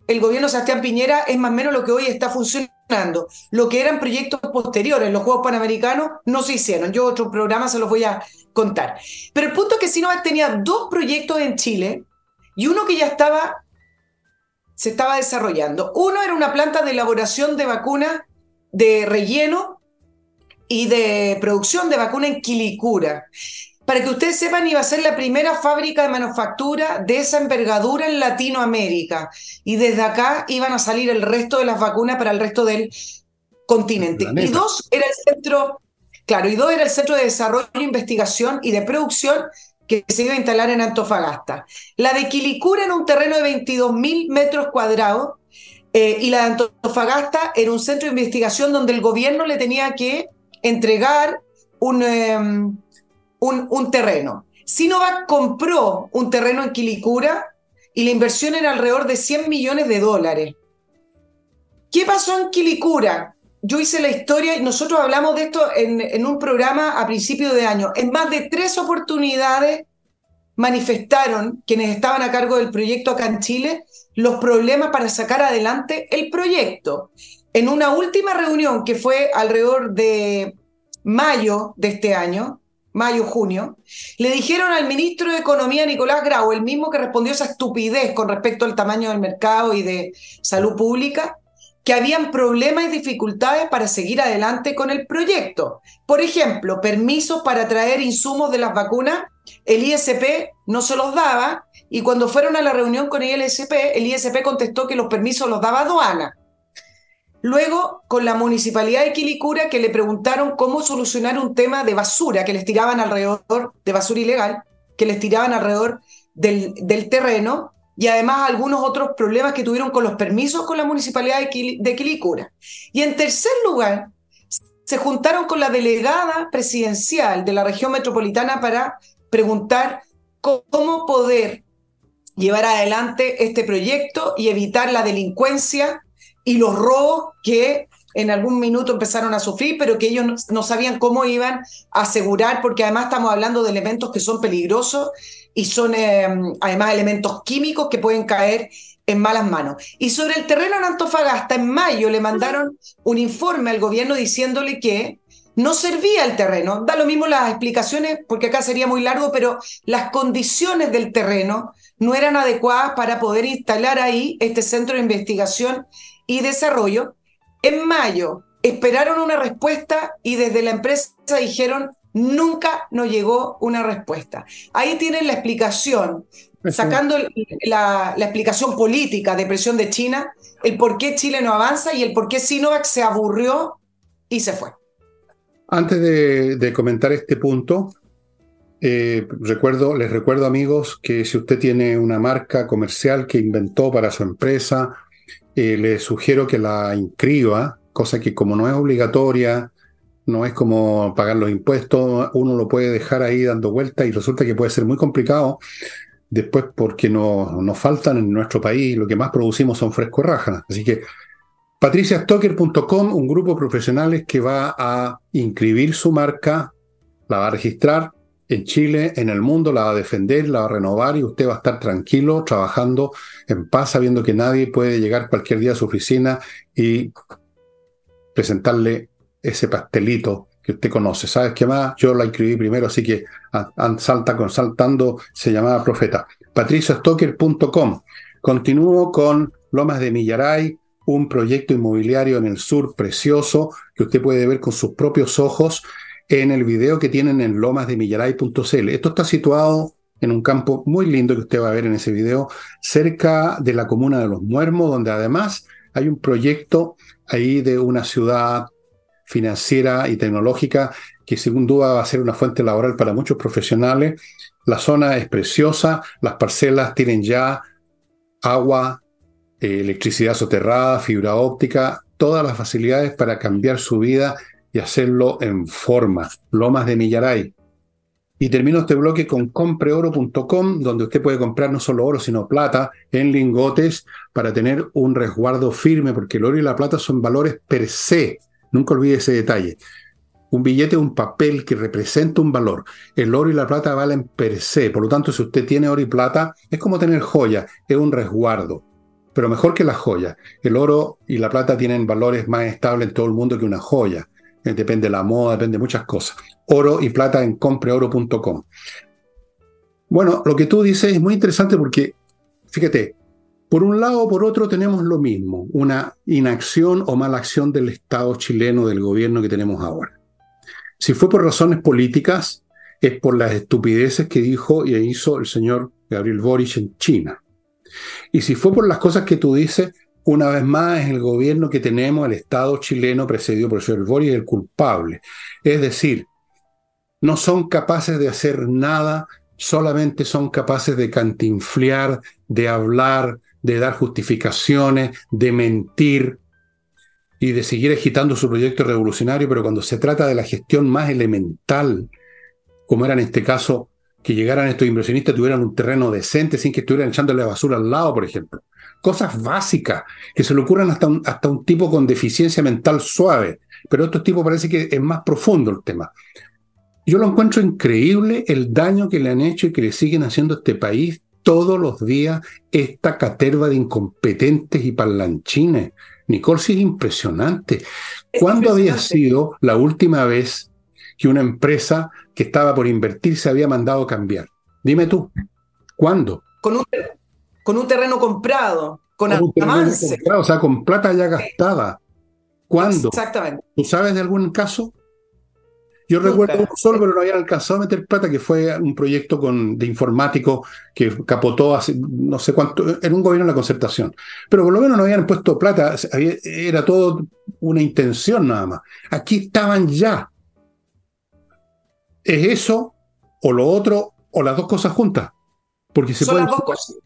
el gobierno Sebastián Piñera es más o menos lo que hoy está funcionando. Lo que eran proyectos posteriores, los Juegos Panamericanos, no se hicieron. Yo otro programa se los voy a contar. Pero el punto es que Sinovac tenía dos proyectos en Chile y uno que ya estaba, se estaba desarrollando. Uno era una planta de elaboración de vacunas de relleno y de producción de vacuna en Quilicura. Para que ustedes sepan, iba a ser la primera fábrica de manufactura de esa envergadura en Latinoamérica. Y desde acá iban a salir el resto de las vacunas para el resto del continente. Y dos era el centro, claro, y dos era el centro de desarrollo, investigación y de producción que se iba a instalar en Antofagasta. La de Quilicura en un terreno de 22 mil metros cuadrados eh, y la de Antofagasta era un centro de investigación donde el gobierno le tenía que entregar un, em, un, un terreno. Sinovac compró un terreno en Quilicura y la inversión era alrededor de 100 millones de dólares. ¿Qué pasó en Quilicura? Yo hice la historia y nosotros hablamos de esto en, en un programa a principio de año. En más de tres oportunidades manifestaron quienes estaban a cargo del proyecto acá en Chile los problemas para sacar adelante el proyecto. En una última reunión que fue alrededor de mayo de este año, mayo-junio, le dijeron al ministro de Economía, Nicolás Grau, el mismo que respondió esa estupidez con respecto al tamaño del mercado y de salud pública, que habían problemas y dificultades para seguir adelante con el proyecto. Por ejemplo, permisos para traer insumos de las vacunas, el ISP no se los daba y cuando fueron a la reunión con el ISP, el ISP contestó que los permisos los daba aduana. Luego, con la municipalidad de Quilicura, que le preguntaron cómo solucionar un tema de basura que les tiraban alrededor, de basura ilegal, que les tiraban alrededor del, del terreno, y además algunos otros problemas que tuvieron con los permisos con la municipalidad de, Quilicura. Y en tercer lugar, se juntaron con la delegada presidencial de la región metropolitana para preguntar cómo poder llevar adelante este proyecto y evitar la delincuencia y los robos que en algún minuto empezaron a sufrir, pero que ellos no, sabían cómo iban a asegurar, porque además estamos hablando de elementos que son peligrosos y son em, además elementos químicos que pueden caer en malas manos. Y sobre el terreno en Antofagasta, en mayo le mandaron un informe al gobierno diciéndole que no servía el terreno. Da lo mismo las explicaciones, porque acá sería muy largo, pero las condiciones del terreno no eran adecuadas para poder instalar ahí este centro de investigación y desarrollo. En mayo esperaron una respuesta y desde la empresa dijeron nunca nos llegó una respuesta. Ahí tienen la explicación, sacando la, explicación política de presión de China, el por qué Chile no avanza y el por qué Sinovac se aburrió y se fue. Antes de, comentar este punto, eh, recuerdo, les recuerdo amigos que si usted tiene una marca comercial que inventó para su empresa, eh, le sugiero que la inscriba, cosa que como no es obligatoria, no es como pagar los impuestos, uno lo puede dejar ahí dando vueltas y resulta que puede ser muy complicado después porque nos faltan en nuestro país, lo que más producimos son frescos rájanas. Así que patriciastocker.com, un grupo de profesionales que va a inscribir su marca, la va a registrar en Chile, en el mundo, la va a defender, la va a renovar y usted va a estar tranquilo, trabajando en paz, sabiendo que nadie puede llegar cualquier día a su oficina y presentarle ese pastelito que usted conoce. ¿Sabes qué más? Yo la escribí primero, así que salta con saltando, se llamaba Profeta. patriciostocker.com. Continúo con Lomas de Millaray, un proyecto inmobiliario en el sur precioso que usted puede ver con sus propios ojos en el video que tienen en lomasdemillaray.cl. Esto está situado en un campo muy lindo que usted va a ver en ese video, cerca de la comuna de Los Muermos, donde además hay un proyecto ahí de una ciudad financiera y tecnológica que sin duda va a ser una fuente laboral para muchos profesionales. La zona es preciosa, las parcelas tienen ya agua, eh, electricidad soterrada, fibra óptica, todas las facilidades para cambiar su vida y hacerlo en forma. Lomas de Millaray. Y termino este bloque con compreoro.com, donde usted puede comprar no solo oro, sino plata en lingotes para tener un resguardo firme, porque el oro y la plata son valores per se. Nunca olvide ese detalle. Un billete es un papel que representa un valor. El oro y la plata valen per se. Por lo tanto, si usted tiene oro y plata, es como tener joya, es un resguardo. Pero mejor que las joyas. El oro y la plata tienen valores más estables en todo el mundo que una joya. Eh, depende de la moda, depende de muchas cosas. Oro y plata en compreoro.com. Bueno, lo que tú dices es muy interesante porque, fíjate, por un lado o por otro tenemos lo mismo, una inacción o mala acción del Estado chileno, del gobierno que tenemos ahora. Si fue por razones políticas, es por las estupideces que dijo y hizo el señor Gabriel Boric en China. Y si fue por las cosas que tú dices, una vez más el gobierno que tenemos, el Estado chileno precedido por el señor Boric, el culpable. Es decir, no son capaces de hacer nada, solamente son capaces de cantinflear, de hablar, de dar justificaciones, de mentir y de seguir agitando su proyecto revolucionario, pero cuando se trata de la gestión más elemental, como era en este caso, que llegaran estos inversionistas, tuvieran un terreno decente sin que estuvieran echándole basura al lado, por ejemplo. Cosas básicas que se le ocurran hasta un, hasta un tipo con deficiencia mental suave, pero estos tipos parece que es más profundo el tema. Yo lo encuentro increíble el daño que le han hecho y que le siguen haciendo a este país todos los días esta caterva de incompetentes y parlanchines. Nicole, sí es impresionante. ¿Cuándo había sido la última vez que una empresa que estaba por invertir se había mandado a cambiar? Dime tú, ¿cuándo? Con un, con un terreno comprado, con, avance. o sea, con plata ya gastada. ¿Cuándo? Exactamente. ¿Tú sabes de algún caso? Yo recuerdo uno solo, pero no habían alcanzado a meter plata, que fue un proyecto con, de informático que capotó hace no sé cuánto, en un gobierno de la concertación. Pero por lo menos no habían puesto plata, era todo una intención nada más. Aquí estaban ya. ¿Es eso o lo otro o las dos cosas juntas? Porque se pueden.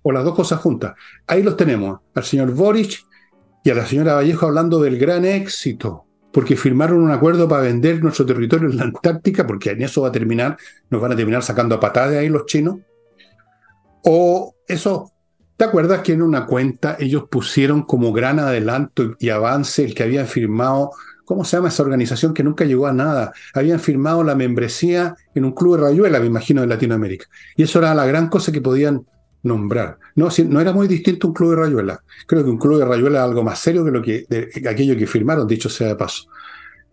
O las dos cosas juntas. Ahí los tenemos, al señor Boric y a la señora Vallejo hablando del gran éxito porque firmaron un acuerdo para vender nuestro territorio en la Antártica, porque en eso va a terminar, nos van a terminar sacando a patadas ahí los chinos. O eso, ¿te acuerdas que en una cuenta ellos pusieron como gran adelanto y avance el que habían firmado, ¿cómo se llama esa organización que nunca llegó a nada? Habían firmado la membresía en un club de rayuela, me imagino, de Latinoamérica. Y eso era la gran cosa que podían nombrar. No, no era muy distinto un club de rayuela. Creo que un club de rayuela es algo más serio que, lo que aquello que firmaron, dicho sea de paso.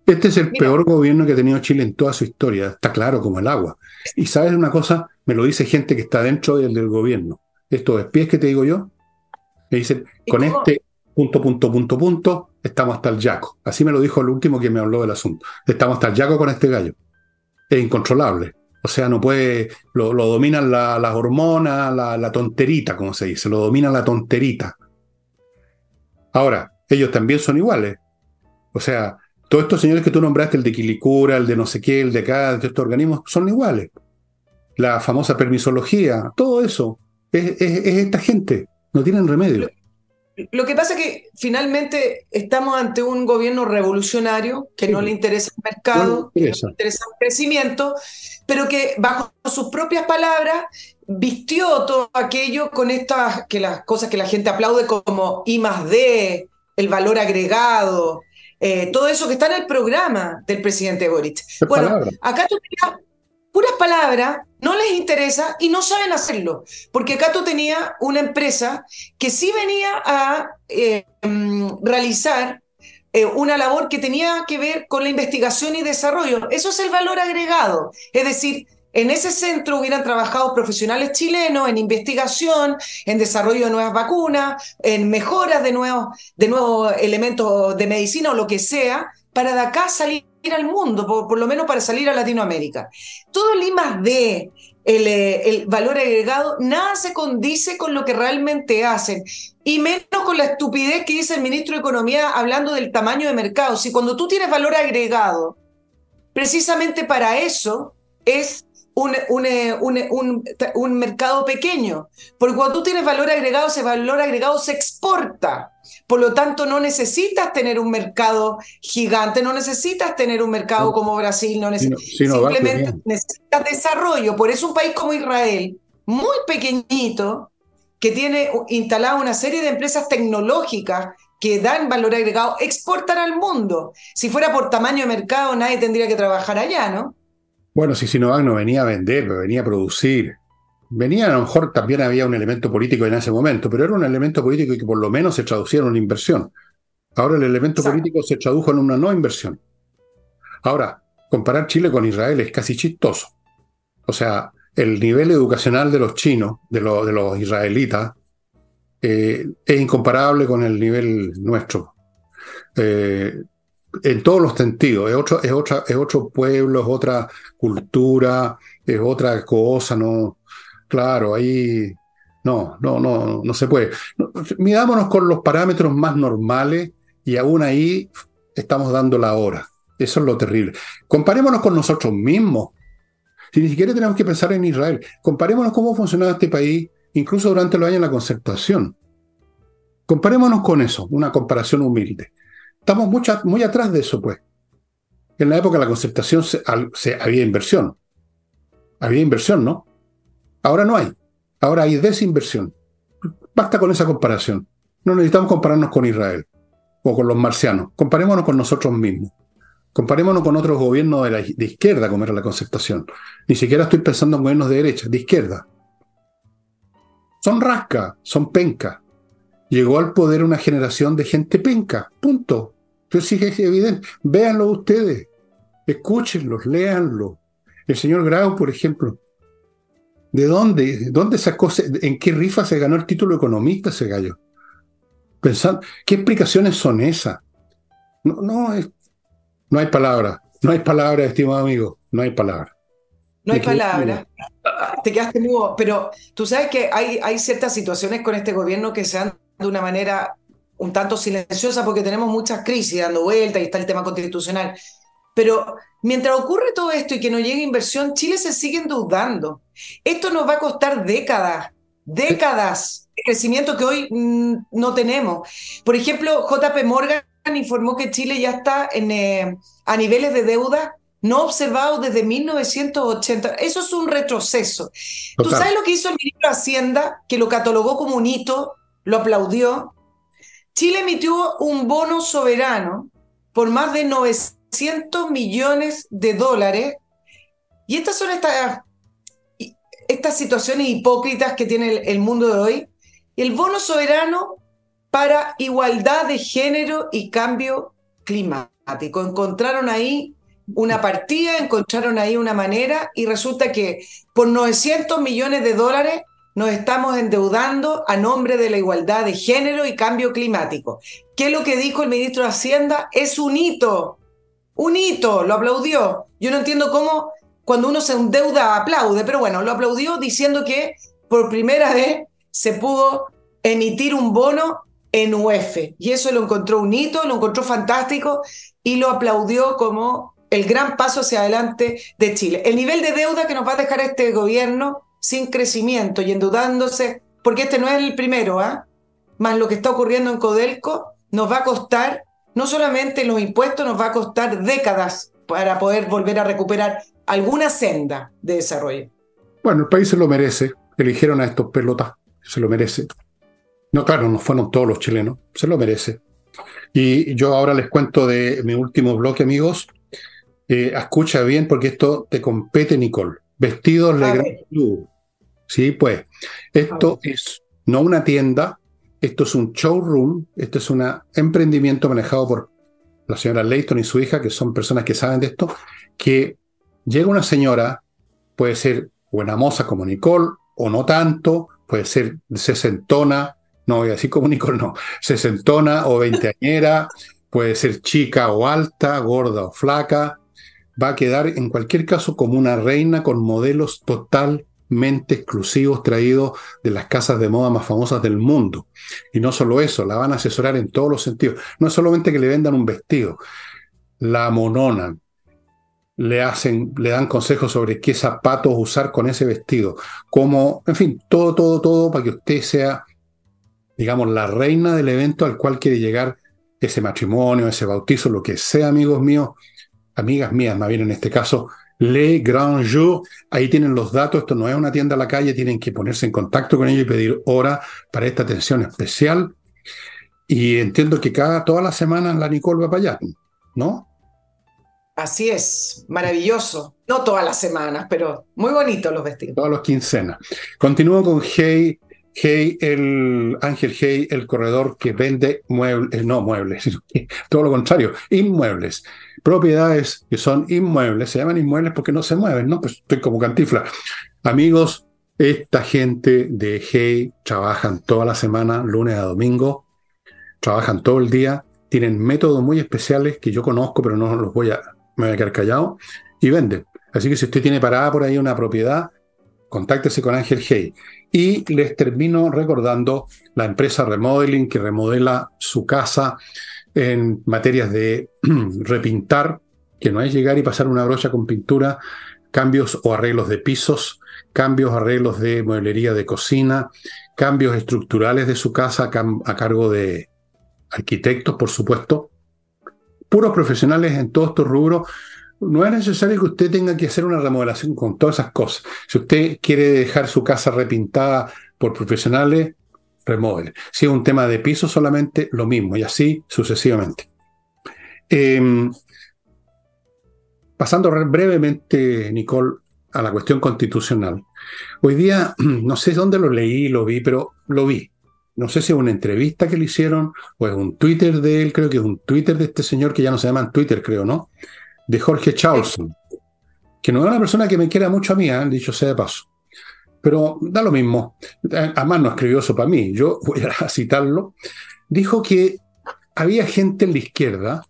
Este es el peor gobierno que ha tenido Chile en toda su historia, está claro como el agua. Y sabes una cosa, me lo dice gente que está dentro del, del gobierno. Estos pies que te digo yo, me dicen, con este punto, punto, punto, punto, estamos hasta el yaco. Así me lo dijo el último que me habló del asunto. Estamos hasta el yaco con este gallo. Es incontrolable. O sea, no puede, lo, dominan las hormonas, la, tonterita, como se dice, lo dominan la tonterita. Ahora, ellos también son iguales. O sea, todos estos señores que tú nombraste, el de Quilicura, el de no sé qué, el de acá, de estos organismos, son iguales. La famosa permisología, todo eso, es, esta gente, no tienen remedio. Lo que pasa es que finalmente estamos ante un gobierno revolucionario que no le interesa el mercado, que no le interesa. el crecimiento, pero que bajo sus propias palabras vistió todo aquello con estas que las cosas que la gente aplaude como I más D, el valor agregado, eh, todo eso que está en el programa del presidente Boric. Bueno, acá tú tenías puras palabras, no les interesa y no saben hacerlo. Porque acá tú tenías una empresa que sí venía a eh, mm, realizar eh, una labor que tenía que ver con la investigación y desarrollo. Eso es el valor agregado. Es decir, en ese centro hubieran trabajado profesionales chilenos en investigación, en desarrollo de nuevas vacunas, en mejoras de nuevos, de nuevos elementos de medicina o lo que sea, para de acá salir al mundo, por, lo menos para salir a Latinoamérica. Todo el I más D, eh, el, valor agregado, nada se condice con lo que realmente hacen, y menos con la estupidez que dice el ministro de Economía hablando del tamaño de mercado. Si cuando tú tienes valor agregado, precisamente para eso es un, un, un, mercado pequeño, porque cuando tú tienes valor agregado, ese valor agregado se exporta. Por lo tanto, no necesitas tener un mercado gigante, no necesitas tener un mercado como Brasil, no simplemente necesitas desarrollo. Por eso un país como Israel, muy pequeñito, que tiene instalada una serie de empresas tecnológicas que dan valor agregado, exportan al mundo. Si fuera por tamaño de mercado, nadie tendría que trabajar allá, ¿no? Bueno, si Sinovac no venía a vender, venía a producir. Venía, a lo mejor también había un elemento político en ese momento, pero era un elemento político que por lo menos se traducía en una inversión. Ahora el elemento político se tradujo en una no inversión. Ahora, comparar Chile con Israel es casi chistoso. O sea, el nivel educacional de los chinos, de, de los israelitas, eh, es incomparable con el nivel nuestro. Eh, en todos los sentidos. Es otro, es, otra, es otro pueblo, es otra cultura, es otra cosa, no, Claro, ahí no, no, no, no se puede. Mirámonos con los parámetros más normales y aún ahí estamos dando la hora. Eso es lo terrible. Comparémonos con nosotros mismos. Si ni siquiera tenemos que pensar en Israel, comparémonos cómo funcionaba este país, incluso durante los años de la concertación. Comparémonos con eso, una comparación humilde. Estamos muy atrás de eso, pues. En la época de la concertación se, había inversión. Había inversión, ¿no? Ahora no hay. Ahora hay desinversión. Basta con esa comparación. No necesitamos compararnos con Israel o con los marcianos. Comparémonos con nosotros mismos. Comparémonos con otros gobiernos de, la, de izquierda, como era la concertación. Ni siquiera estoy pensando en gobiernos de derecha, de izquierda. Son rasca, son penca. llegó al poder una generación de gente penca, punto. Pero sí es evidente. Véanlo ustedes, escúchenlos, léanlo. El señor Grau, por ejemplo, ¿de dónde? ¿Dónde sacó? ¿En qué rifa se ganó el título economista ese gallo? Pensando, ¿qué explicaciones son esas? No, no, no hay palabras, no hay palabras, estimado amigo, no hay palabras. No hay palabras. Te quedaste mudo. Pero tú sabes que hay, hay ciertas situaciones con este gobierno que se dan de una manera un tanto silenciosa porque tenemos muchas crisis dando vueltas y está el tema constitucional. Pero mientras ocurre todo esto y que no llegue inversión, Chile se sigue endeudando. Esto nos va a costar décadas, décadas de crecimiento que hoy mm, no tenemos. Por ejemplo, JP Morgan informó que Chile ya está en, eh, a niveles de deuda no observados desde 1980. Eso es un retroceso. ¿Tú sabes lo que hizo el ministro de Hacienda, que lo catalogó como un hito, lo aplaudió? Chile emitió un bono soberano por más de 900 millones de dólares. Y estas son estas, situaciones hipócritas que tiene el, mundo de hoy. El bono soberano para igualdad de género y cambio climático. Encontraron ahí una partida, encontraron ahí una manera y resulta que por 900 millones de dólares nos estamos endeudando a nombre de la igualdad de género y cambio climático. ¿Qué es lo que dijo el ministro de Hacienda? Es un hito, un hito, lo aplaudió. Yo no entiendo cómo cuando uno se endeuda aplaude, pero bueno, lo aplaudió diciendo que por primera vez se pudo emitir un bono en UEF. Y eso lo encontró un hito, lo encontró fantástico y lo aplaudió como el gran paso hacia adelante de Chile. El nivel de deuda que nos va a dejar este gobierno sin crecimiento y endeudándose, porque este no es el primero, ¿ah? Más lo que está ocurriendo en Codelco, nos va a costar, no solamente los impuestos, nos va a costar décadas para poder volver a recuperar alguna senda de desarrollo. Bueno, el país se lo merece. Eligieron a estos pelotas, se lo merece. No, claro, no fueron todos los chilenos, se lo merece. Y yo ahora les cuento de mi último bloque, amigos. Eh, escucha bien porque esto te compete, Nicole. Vestidos Legrand Sí, pues. Esto es no una tienda, esto es un showroom, esto es un emprendimiento manejado por la señora Leighton y su hija, que son personas que saben de esto, que llega una señora, puede ser buena moza como Nicole, o no tanto, puede ser sesentona, no voy a decir como Nicole, no, sesentona o veinteañera, puede ser chica o alta, gorda o flaca, va a quedar en cualquier caso como una reina con modelos totalmente exclusivos traídos de las casas de moda más famosas del mundo. Y no solo eso, la van a asesorar en todos los sentidos. No es solamente que le vendan un vestido, la mononan, le hacen, le dan consejos sobre qué zapatos usar con ese vestido, como, en fin, todo, todo, todo para que usted sea, digamos, la reina del evento al cual quiere llegar ese matrimonio, ese bautizo, lo que sea, amigos míos, amigas mías, más bien en este caso, Le Grand Jour. Ahí tienen los datos. Esto no es una tienda a la calle, tienen que ponerse en contacto con ellos y pedir hora para esta atención especial. Y entiendo que cada, toda la semana la Nicole va para allá, ¿no? Así es, maravilloso. No todas las semanas, pero muy bonitos los vestidos. Todas las quincenas. Continúo con Hey, Hey, el Ángel Hey, el corredor que vende muebles, no muebles, todo lo contrario, inmuebles propiedades que son inmuebles, se llaman inmuebles porque no se mueven, ¿no? Pues estoy como cantifla. Amigos, esta gente de Hey trabajan toda la semana, lunes a domingo, trabajan todo el día, tienen métodos muy especiales que yo conozco, pero no los voy a, me voy a quedar callado, y venden. Así que si usted tiene parada por ahí una propiedad, contáctese con Ángel Hey. Y les termino recordando la empresa Remodeling que remodela su casa en materias de repintar, que no es llegar y pasar una brocha con pintura, cambios o arreglos de pisos, cambios, arreglos de mueblería de cocina, cambios estructurales de su casa a cargo de arquitectos, por supuesto, puros profesionales en todos estos rubros. No es necesario que usted tenga que hacer una remodelación con todas esas cosas. Si usted quiere dejar su casa repintada por profesionales, remodel. Si es un tema de piso solamente, lo mismo, y así sucesivamente. Em, pasando brevemente, Nicole, a la cuestión constitucional. Hoy día, no sé dónde lo leí, lo vi, pero lo vi. no sé si es una entrevista que le hicieron o es un Twitter de él, creo que es un Twitter de este señor que ya no se llama Twitter, creo, ¿no? De Jorge Charlson, que no es una persona que me quiera mucho a mí, han ¿eh? dicho sea de paso. Pero da lo mismo. Además no escribió eso para mí. Yo voy a citarlo. Dijo que había gente en la izquierda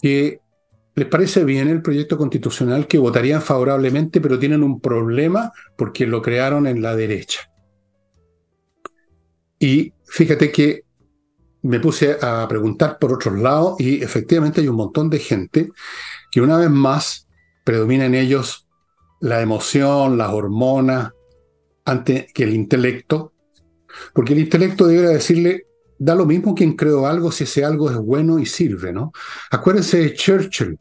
que les parece bien el proyecto constitucional, que votarían favorablemente, pero tienen un problema porque lo crearon en la derecha. Y fíjate que me puse a preguntar por otros lados y efectivamente hay un montón de gente que una vez más predomina en ellos la emoción, las hormonas, ante que el intelecto, porque el intelecto debería decirle, da lo mismo quien creó algo si ese algo es bueno y sirve, ¿no? Acuérdense de Churchill,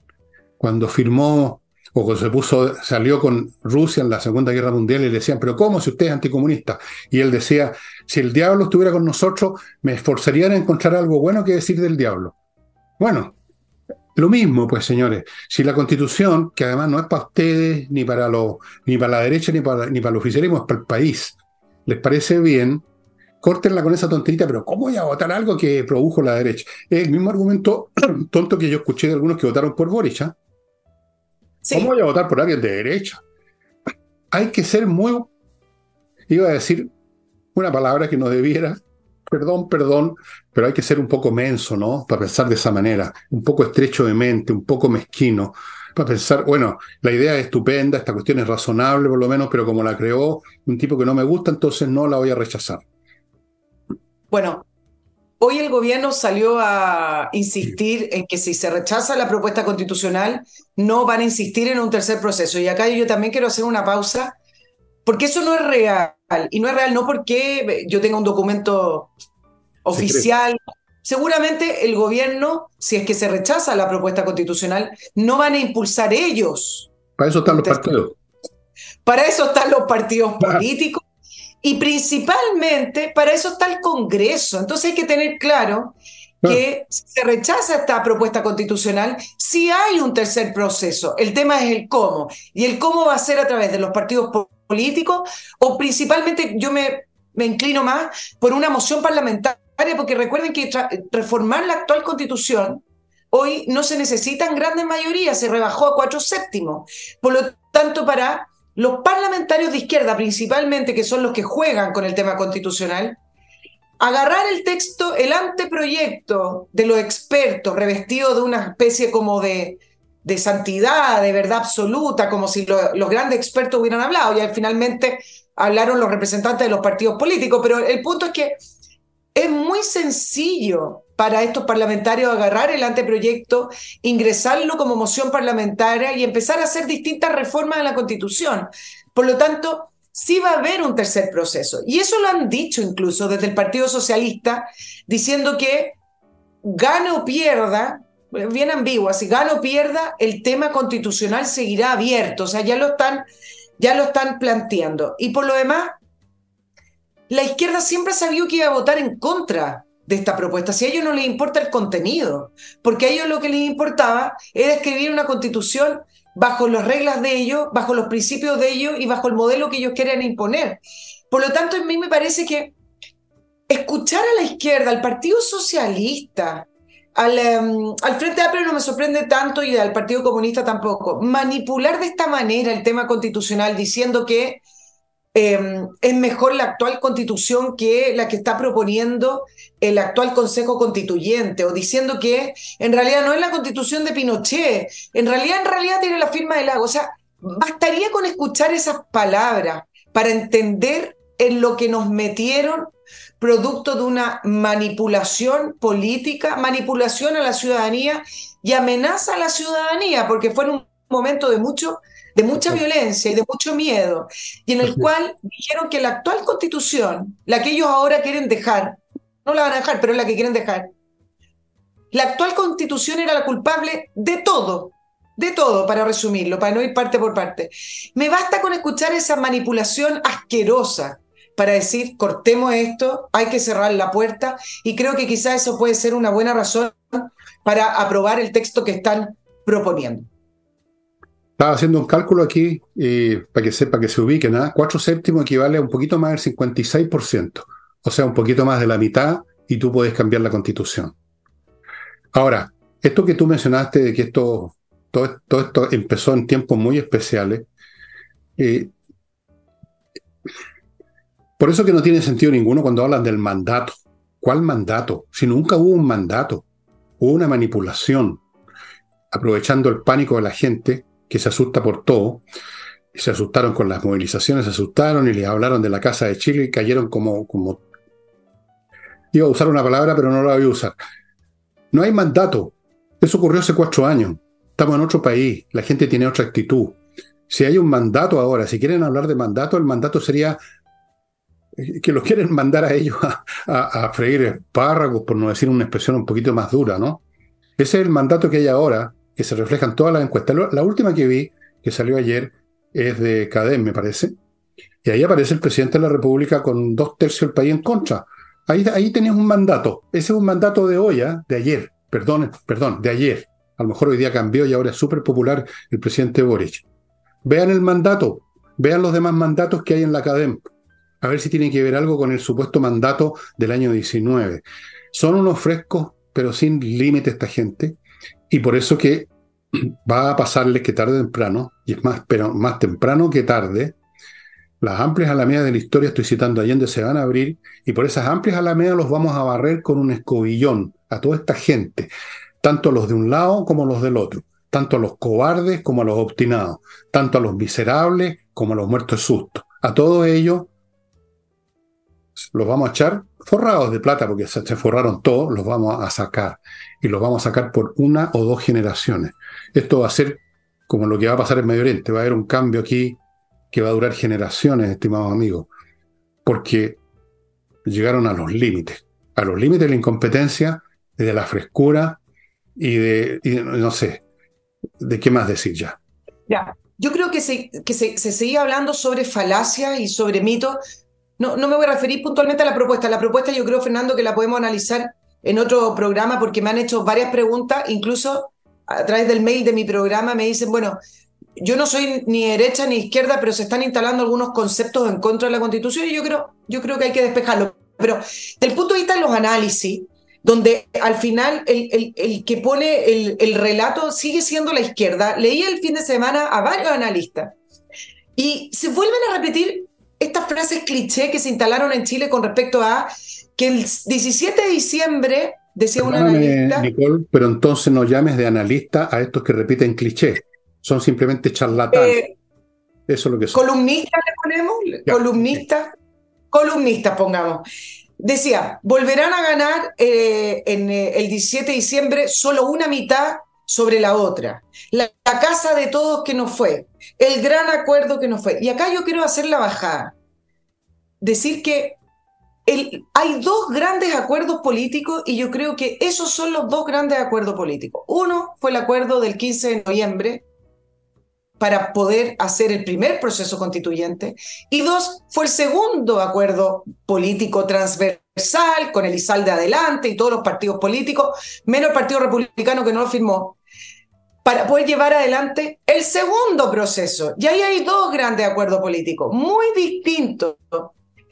cuando firmó o cuando se puso, salió con Rusia en la Segunda Guerra Mundial y le decían, pero ¿cómo si usted es anticomunista? Y él decía, si el diablo estuviera con nosotros, me esforzaría en encontrar algo bueno que decir del diablo. Bueno, lo mismo, pues señores, si la constitución, que además no es para ustedes, ni para, los, ni para la derecha, ni para, ni para el oficialismo, es para el país, les parece bien, córtenla con esa tonterita, pero ¿cómo voy a votar algo que produjo la derecha? Es el mismo argumento tonto que yo escuché de algunos que votaron por Boric. ¿Cómo voy a votar por alguien de derecha? Hay que ser muy, iba a decir una palabra que no debiera, perdón, perdón, pero hay que ser un poco menso, ¿no? Para pensar de esa manera, un poco estrecho de mente, un poco mezquino, para pensar, bueno, la idea es estupenda, esta cuestión es razonable por lo menos, pero como la creó un tipo que no me gusta, entonces no la voy a rechazar. Bueno, Hoy el gobierno salió a insistir en que si se rechaza la propuesta constitucional, no van a insistir en un tercer proceso. Y acá yo también quiero hacer una pausa, porque eso no es real. Y no es real no porque yo tenga un documento oficial. Seguramente el gobierno, si es que se rechaza la propuesta constitucional, no van a impulsar ellos. Para eso están los partidos. Para eso están los partidos políticos y principalmente para eso está el Congreso. Entonces hay que tener claro que si se rechaza esta propuesta constitucional, sí hay un tercer proceso. El tema es el cómo. Y el cómo va a ser a través de los partidos políticos o principalmente yo me, me inclino más por una moción parlamentaria, porque recuerden que reformar la actual constitución hoy no se necesitan grandes mayorías, se rebajó a cuatro séptimos. Por lo tanto, para los parlamentarios de izquierda principalmente, que son los que juegan con el tema constitucional, agarrar el texto, el anteproyecto de los expertos, revestido de una especie como de, de santidad, de verdad absoluta, como si los grandes expertos hubieran hablado, y finalmente hablaron los representantes de los partidos políticos, pero el punto es que es muy sencillo para estos parlamentarios agarrar el anteproyecto, ingresarlo como moción parlamentaria y empezar a hacer distintas reformas a la Constitución. Por lo tanto, sí va a haber un tercer proceso. Y eso lo han dicho incluso desde el Partido Socialista, diciendo que gane o pierda, bien ambigua, si gana o pierda, el tema constitucional seguirá abierto. O sea, ya lo están, ya lo están planteando. Y por lo demás, la izquierda siempre ha sabido que iba a votar en contra de esta propuesta, si a ellos no les importa el contenido, porque a ellos lo que les importaba era escribir una constitución bajo las reglas de ellos, bajo los principios de ellos y bajo el modelo que ellos quieren imponer. Por lo tanto, a mí me parece que escuchar a la izquierda, al Partido Socialista, al, em, al Frente Amplio no me sorprende tanto y al Partido Comunista tampoco, manipular de esta manera el tema constitucional diciendo que Em, es mejor la actual constitución que la que está proponiendo el actual Consejo Constituyente, o diciendo que en realidad no es la constitución de Pinochet, en realidad, en realidad tiene la firma del lago. O sea, bastaría con escuchar esas palabras para entender en lo que nos metieron producto de una manipulación política, manipulación a la ciudadanía y amenaza a la ciudadanía, porque fue en un momento de mucho de mucha violencia y de mucho miedo, y en el cual dijeron que la actual constitución, la que ellos ahora quieren dejar, no la van a dejar, pero es la que quieren dejar, la actual constitución era la culpable de todo, de todo, para resumirlo, para no ir parte por parte. Me basta con escuchar esa manipulación asquerosa para decir, cortemos esto, hay que cerrar la puerta, y creo que quizá eso puede ser una buena razón para aprobar el texto que están proponiendo. Estaba haciendo un cálculo aquí para que sepa que se ubiquen. ¿ah? Cuatro séptimos equivale a un poquito más del 56%. O o sea, un poquito más de la mitad, y tú puedes cambiar la constitución. Ahora, esto que tú mencionaste de que esto, todo, esto empezó en tiempos muy especiales, eh, por eso que no tiene sentido ninguno cuando hablan del mandato. ¿Cuál mandato? Si nunca hubo un mandato, hubo una manipulación, aprovechando el pánico de la gente que se asusta por todo, se asustaron con las movilizaciones, se asustaron y les hablaron de la Casa de Chile y cayeron como, como... Iba a usar una palabra, pero no la voy a usar. No hay mandato. Eso ocurrió hace cuatro años. Estamos en otro país, la gente tiene otra actitud. Si hay un mandato ahora, si quieren hablar de mandato, el mandato sería que los quieren mandar a ellos a, freír espárragos, por no decir una expresión un poquito más dura, ¿no? Ese es el mandato que hay ahora, que se refleja en todas las encuestas. La última que vi, que salió ayer, es de CADEM, me parece. Y ahí aparece el presidente de la República con dos tercios del país en contra. Ahí, ahí un mandato. Ese es un mandato de hoy, de ayer. Perdón, perdón, de ayer. A lo mejor hoy día cambió y ahora es súper popular el presidente Boric. Vean el mandato, vean los demás mandatos que hay en la CADEM a ver si tiene que ver algo con el supuesto mandato del año 19. Son unos frescos, pero sin límite esta gente, y por eso que va a pasarles que tarde o temprano, y es más, pero más temprano que tarde, las amplias alamedas de la historia, estoy citando Allende, se van a abrir, y por esas amplias alamedas los vamos a barrer con un escobillón a toda esta gente, tanto los de un lado como los del otro, tanto a los cobardes como a los obstinados, tanto a los miserables como a los muertos de susto. A todos ellos los vamos a echar forrados de plata, porque se, forraron todos, los vamos a sacar. Y los vamos a sacar por una o dos generaciones. Esto va a ser como lo que va a pasar en Medio Oriente. Va a haber un cambio aquí que va a durar generaciones, estimados amigos. Porque llegaron a los límites. A los límites de la incompetencia, de la frescura y de, no sé, de qué más decir ya. Ya, yo creo que se, que se, se sigue hablando sobre falacias y sobre mitos no, no me voy a referir puntualmente a la propuesta. La propuesta yo creo, Fernando, que la podemos analizar en otro programa porque me han hecho varias preguntas, incluso a través del mail de mi programa me dicen, bueno, yo no soy ni derecha ni izquierda, pero se están instalando algunos conceptos en contra de la Constitución y yo creo, yo creo que hay que despejarlo. Pero del punto de vista de los análisis, donde al final el, el, que pone el, el, relato sigue siendo la izquierda, leí el fin de semana a varios analistas y se vuelven a repetir estas frases cliché que se instalaron en Chile con respecto a que el 17 de diciembre, decía una analista... Nicole, pero entonces no llames de analista a estos que repiten cliché. Son simplemente charlatanes. Eh, Eso es lo que son. ¿Columnistas le ponemos? ¿Columnistas? Columnistas, pongamos. Decía, volverán a ganar eh, en eh, el 17 de diciembre solo una mitad sobre la otra. La, casa de todos que no fue, el gran acuerdo que no fue. Y acá yo quiero hacer la bajada. Decir que el, hay dos grandes acuerdos políticos y yo creo que esos son los dos grandes acuerdos políticos. Uno fue el acuerdo del 15 de noviembre para poder hacer el primer proceso constituyente y dos fue el segundo acuerdo político transversal con el ISAL de adelante y todos los partidos políticos, menos el Partido Republicano que no lo firmó, para poder llevar adelante el segundo proceso. Y ahí hay dos grandes acuerdos políticos, muy distintos.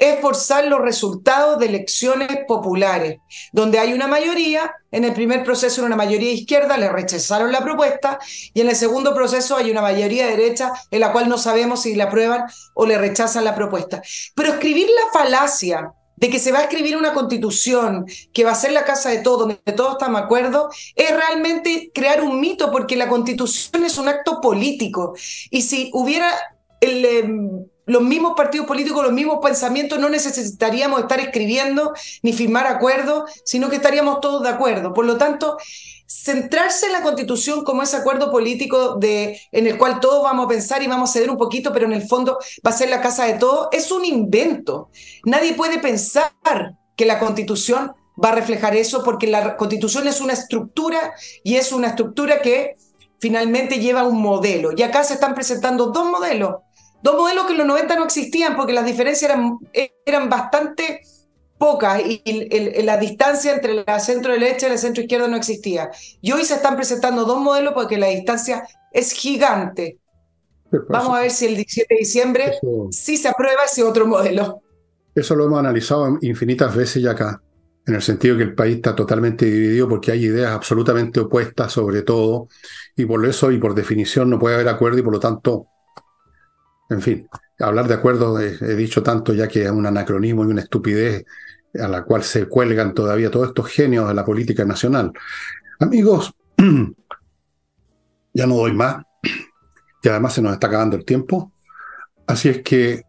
Es forzar los resultados de elecciones populares, donde hay una mayoría, en el primer proceso una mayoría izquierda, le rechazaron la propuesta, y en el segundo proceso hay una mayoría derecha, en la cual no sabemos si la aprueban o le rechazan la propuesta. Pero escribir la falacia de que se va a escribir una constitución que va a ser la casa de todos, donde todos estamos de acuerdo, es realmente crear un mito, porque la constitución es un acto político. Y si hubiera em, los mismos partidos políticos, los mismos pensamientos, no necesitaríamos estar escribiendo ni firmar acuerdos, sino que estaríamos todos de acuerdo. Por lo tanto, centrarse en la constitución como ese acuerdo político de, en el cual todos vamos a pensar y vamos a ceder un poquito, pero en el fondo va a ser la casa de todos, es un invento. Nadie puede pensar que la constitución va a reflejar eso porque la constitución es una estructura y es una estructura que finalmente lleva un modelo. Y acá se están presentando dos modelos, dos modelos que en los 90 no existían porque las diferencias eran, eran bastante pocas y, la distancia entre la centro derecha y la centro izquierda no existía. Y hoy se están presentando dos modelos porque la distancia es gigante. Vamos a ver si el 17 de diciembre sí se aprueba ese otro modelo. Eso lo hemos analizado infinitas veces ya acá, en el sentido que el país está totalmente dividido porque hay ideas absolutamente opuestas sobre todo, y por eso y por definición no puede haber acuerdo y por lo tanto, en fin, hablar de acuerdo he, he dicho tanto ya que es un anacronismo y una estupidez a la cual se cuelgan todavía todos estos genios de la política nacional. Amigos, ya no doy más, y además se nos está acabando el tiempo, así es que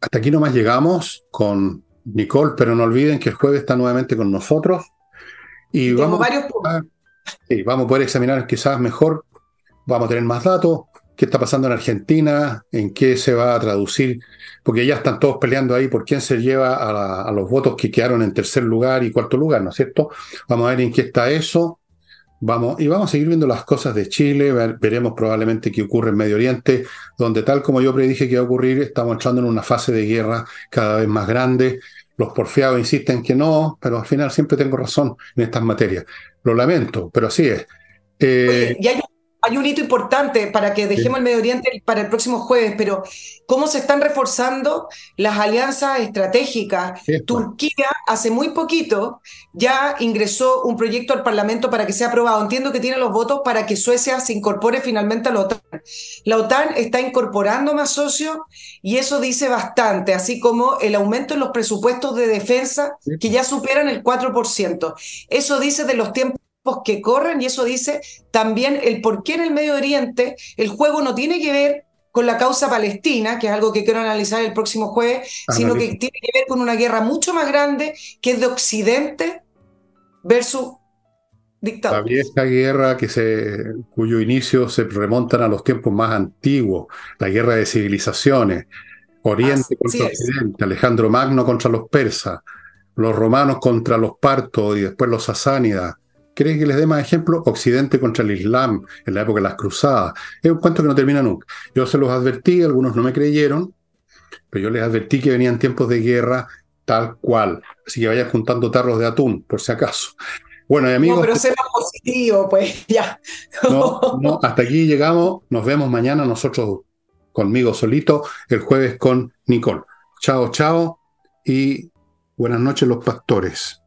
hasta aquí nomás llegamos con Nicole, pero no olviden que el jueves está nuevamente con nosotros. Y vamos, varios a, sí, vamos a poder examinar quizás mejor, vamos a tener más datos, qué está pasando en Argentina, en qué se va a traducir, porque ya están todos peleando ahí por quién se lleva a, los votos que quedaron en tercer lugar y cuarto lugar, ¿no es cierto? Vamos a ver en qué está eso. Vamos, y vamos a seguir viendo las cosas de Chile, veremos probablemente qué ocurre en Medio Oriente, donde tal como yo predije que iba a ocurrir, estamos entrando en una fase de guerra cada vez más grande. Los porfiados insisten que no, pero al final siempre tengo razón en estas materias. Lo lamento, pero así es. Eh, un hito importante para que dejemos el Medio Oriente para el próximo jueves, pero ¿cómo se están reforzando las alianzas estratégicas? Turquía hace muy poquito ya ingresó un proyecto al Parlamento para que sea aprobado. Entiendo que tiene los votos para que Suecia se incorpore finalmente a la OTAN. La OTAN está incorporando más socios y eso dice bastante, así como el aumento en los presupuestos de defensa que ya superan el 4%. Eso dice de los tiempos que corren y eso dice también el por qué en el Medio Oriente el juego no tiene que ver con la causa palestina, que es algo que quiero analizar el próximo jueves, sino que tiene que ver con una guerra mucho más grande que es de Occidente versus dictadura. La vieja guerra que se, cuyo inicio se remontan a los tiempos más antiguos, la guerra de civilizaciones, Oriente contra Occidente, Alejandro Magno contra los persas, los romanos contra los partos y después los sasánidas, ¿Querés que les dé más ejemplos? Occidente contra el Islam, en la época de las cruzadas. Es un cuento que no termina nunca. Yo se los advertí, algunos no me creyeron, pero yo les advertí que venían tiempos de guerra tal cual. Así que vayan juntando tarros de atún, por si acaso. Bueno, y amigos. No, pero sea positivo, pues ya. No, no, hasta aquí llegamos. Nos vemos mañana nosotros conmigo solito, el jueves con Nicole. Chao, chao y buenas noches los pastores.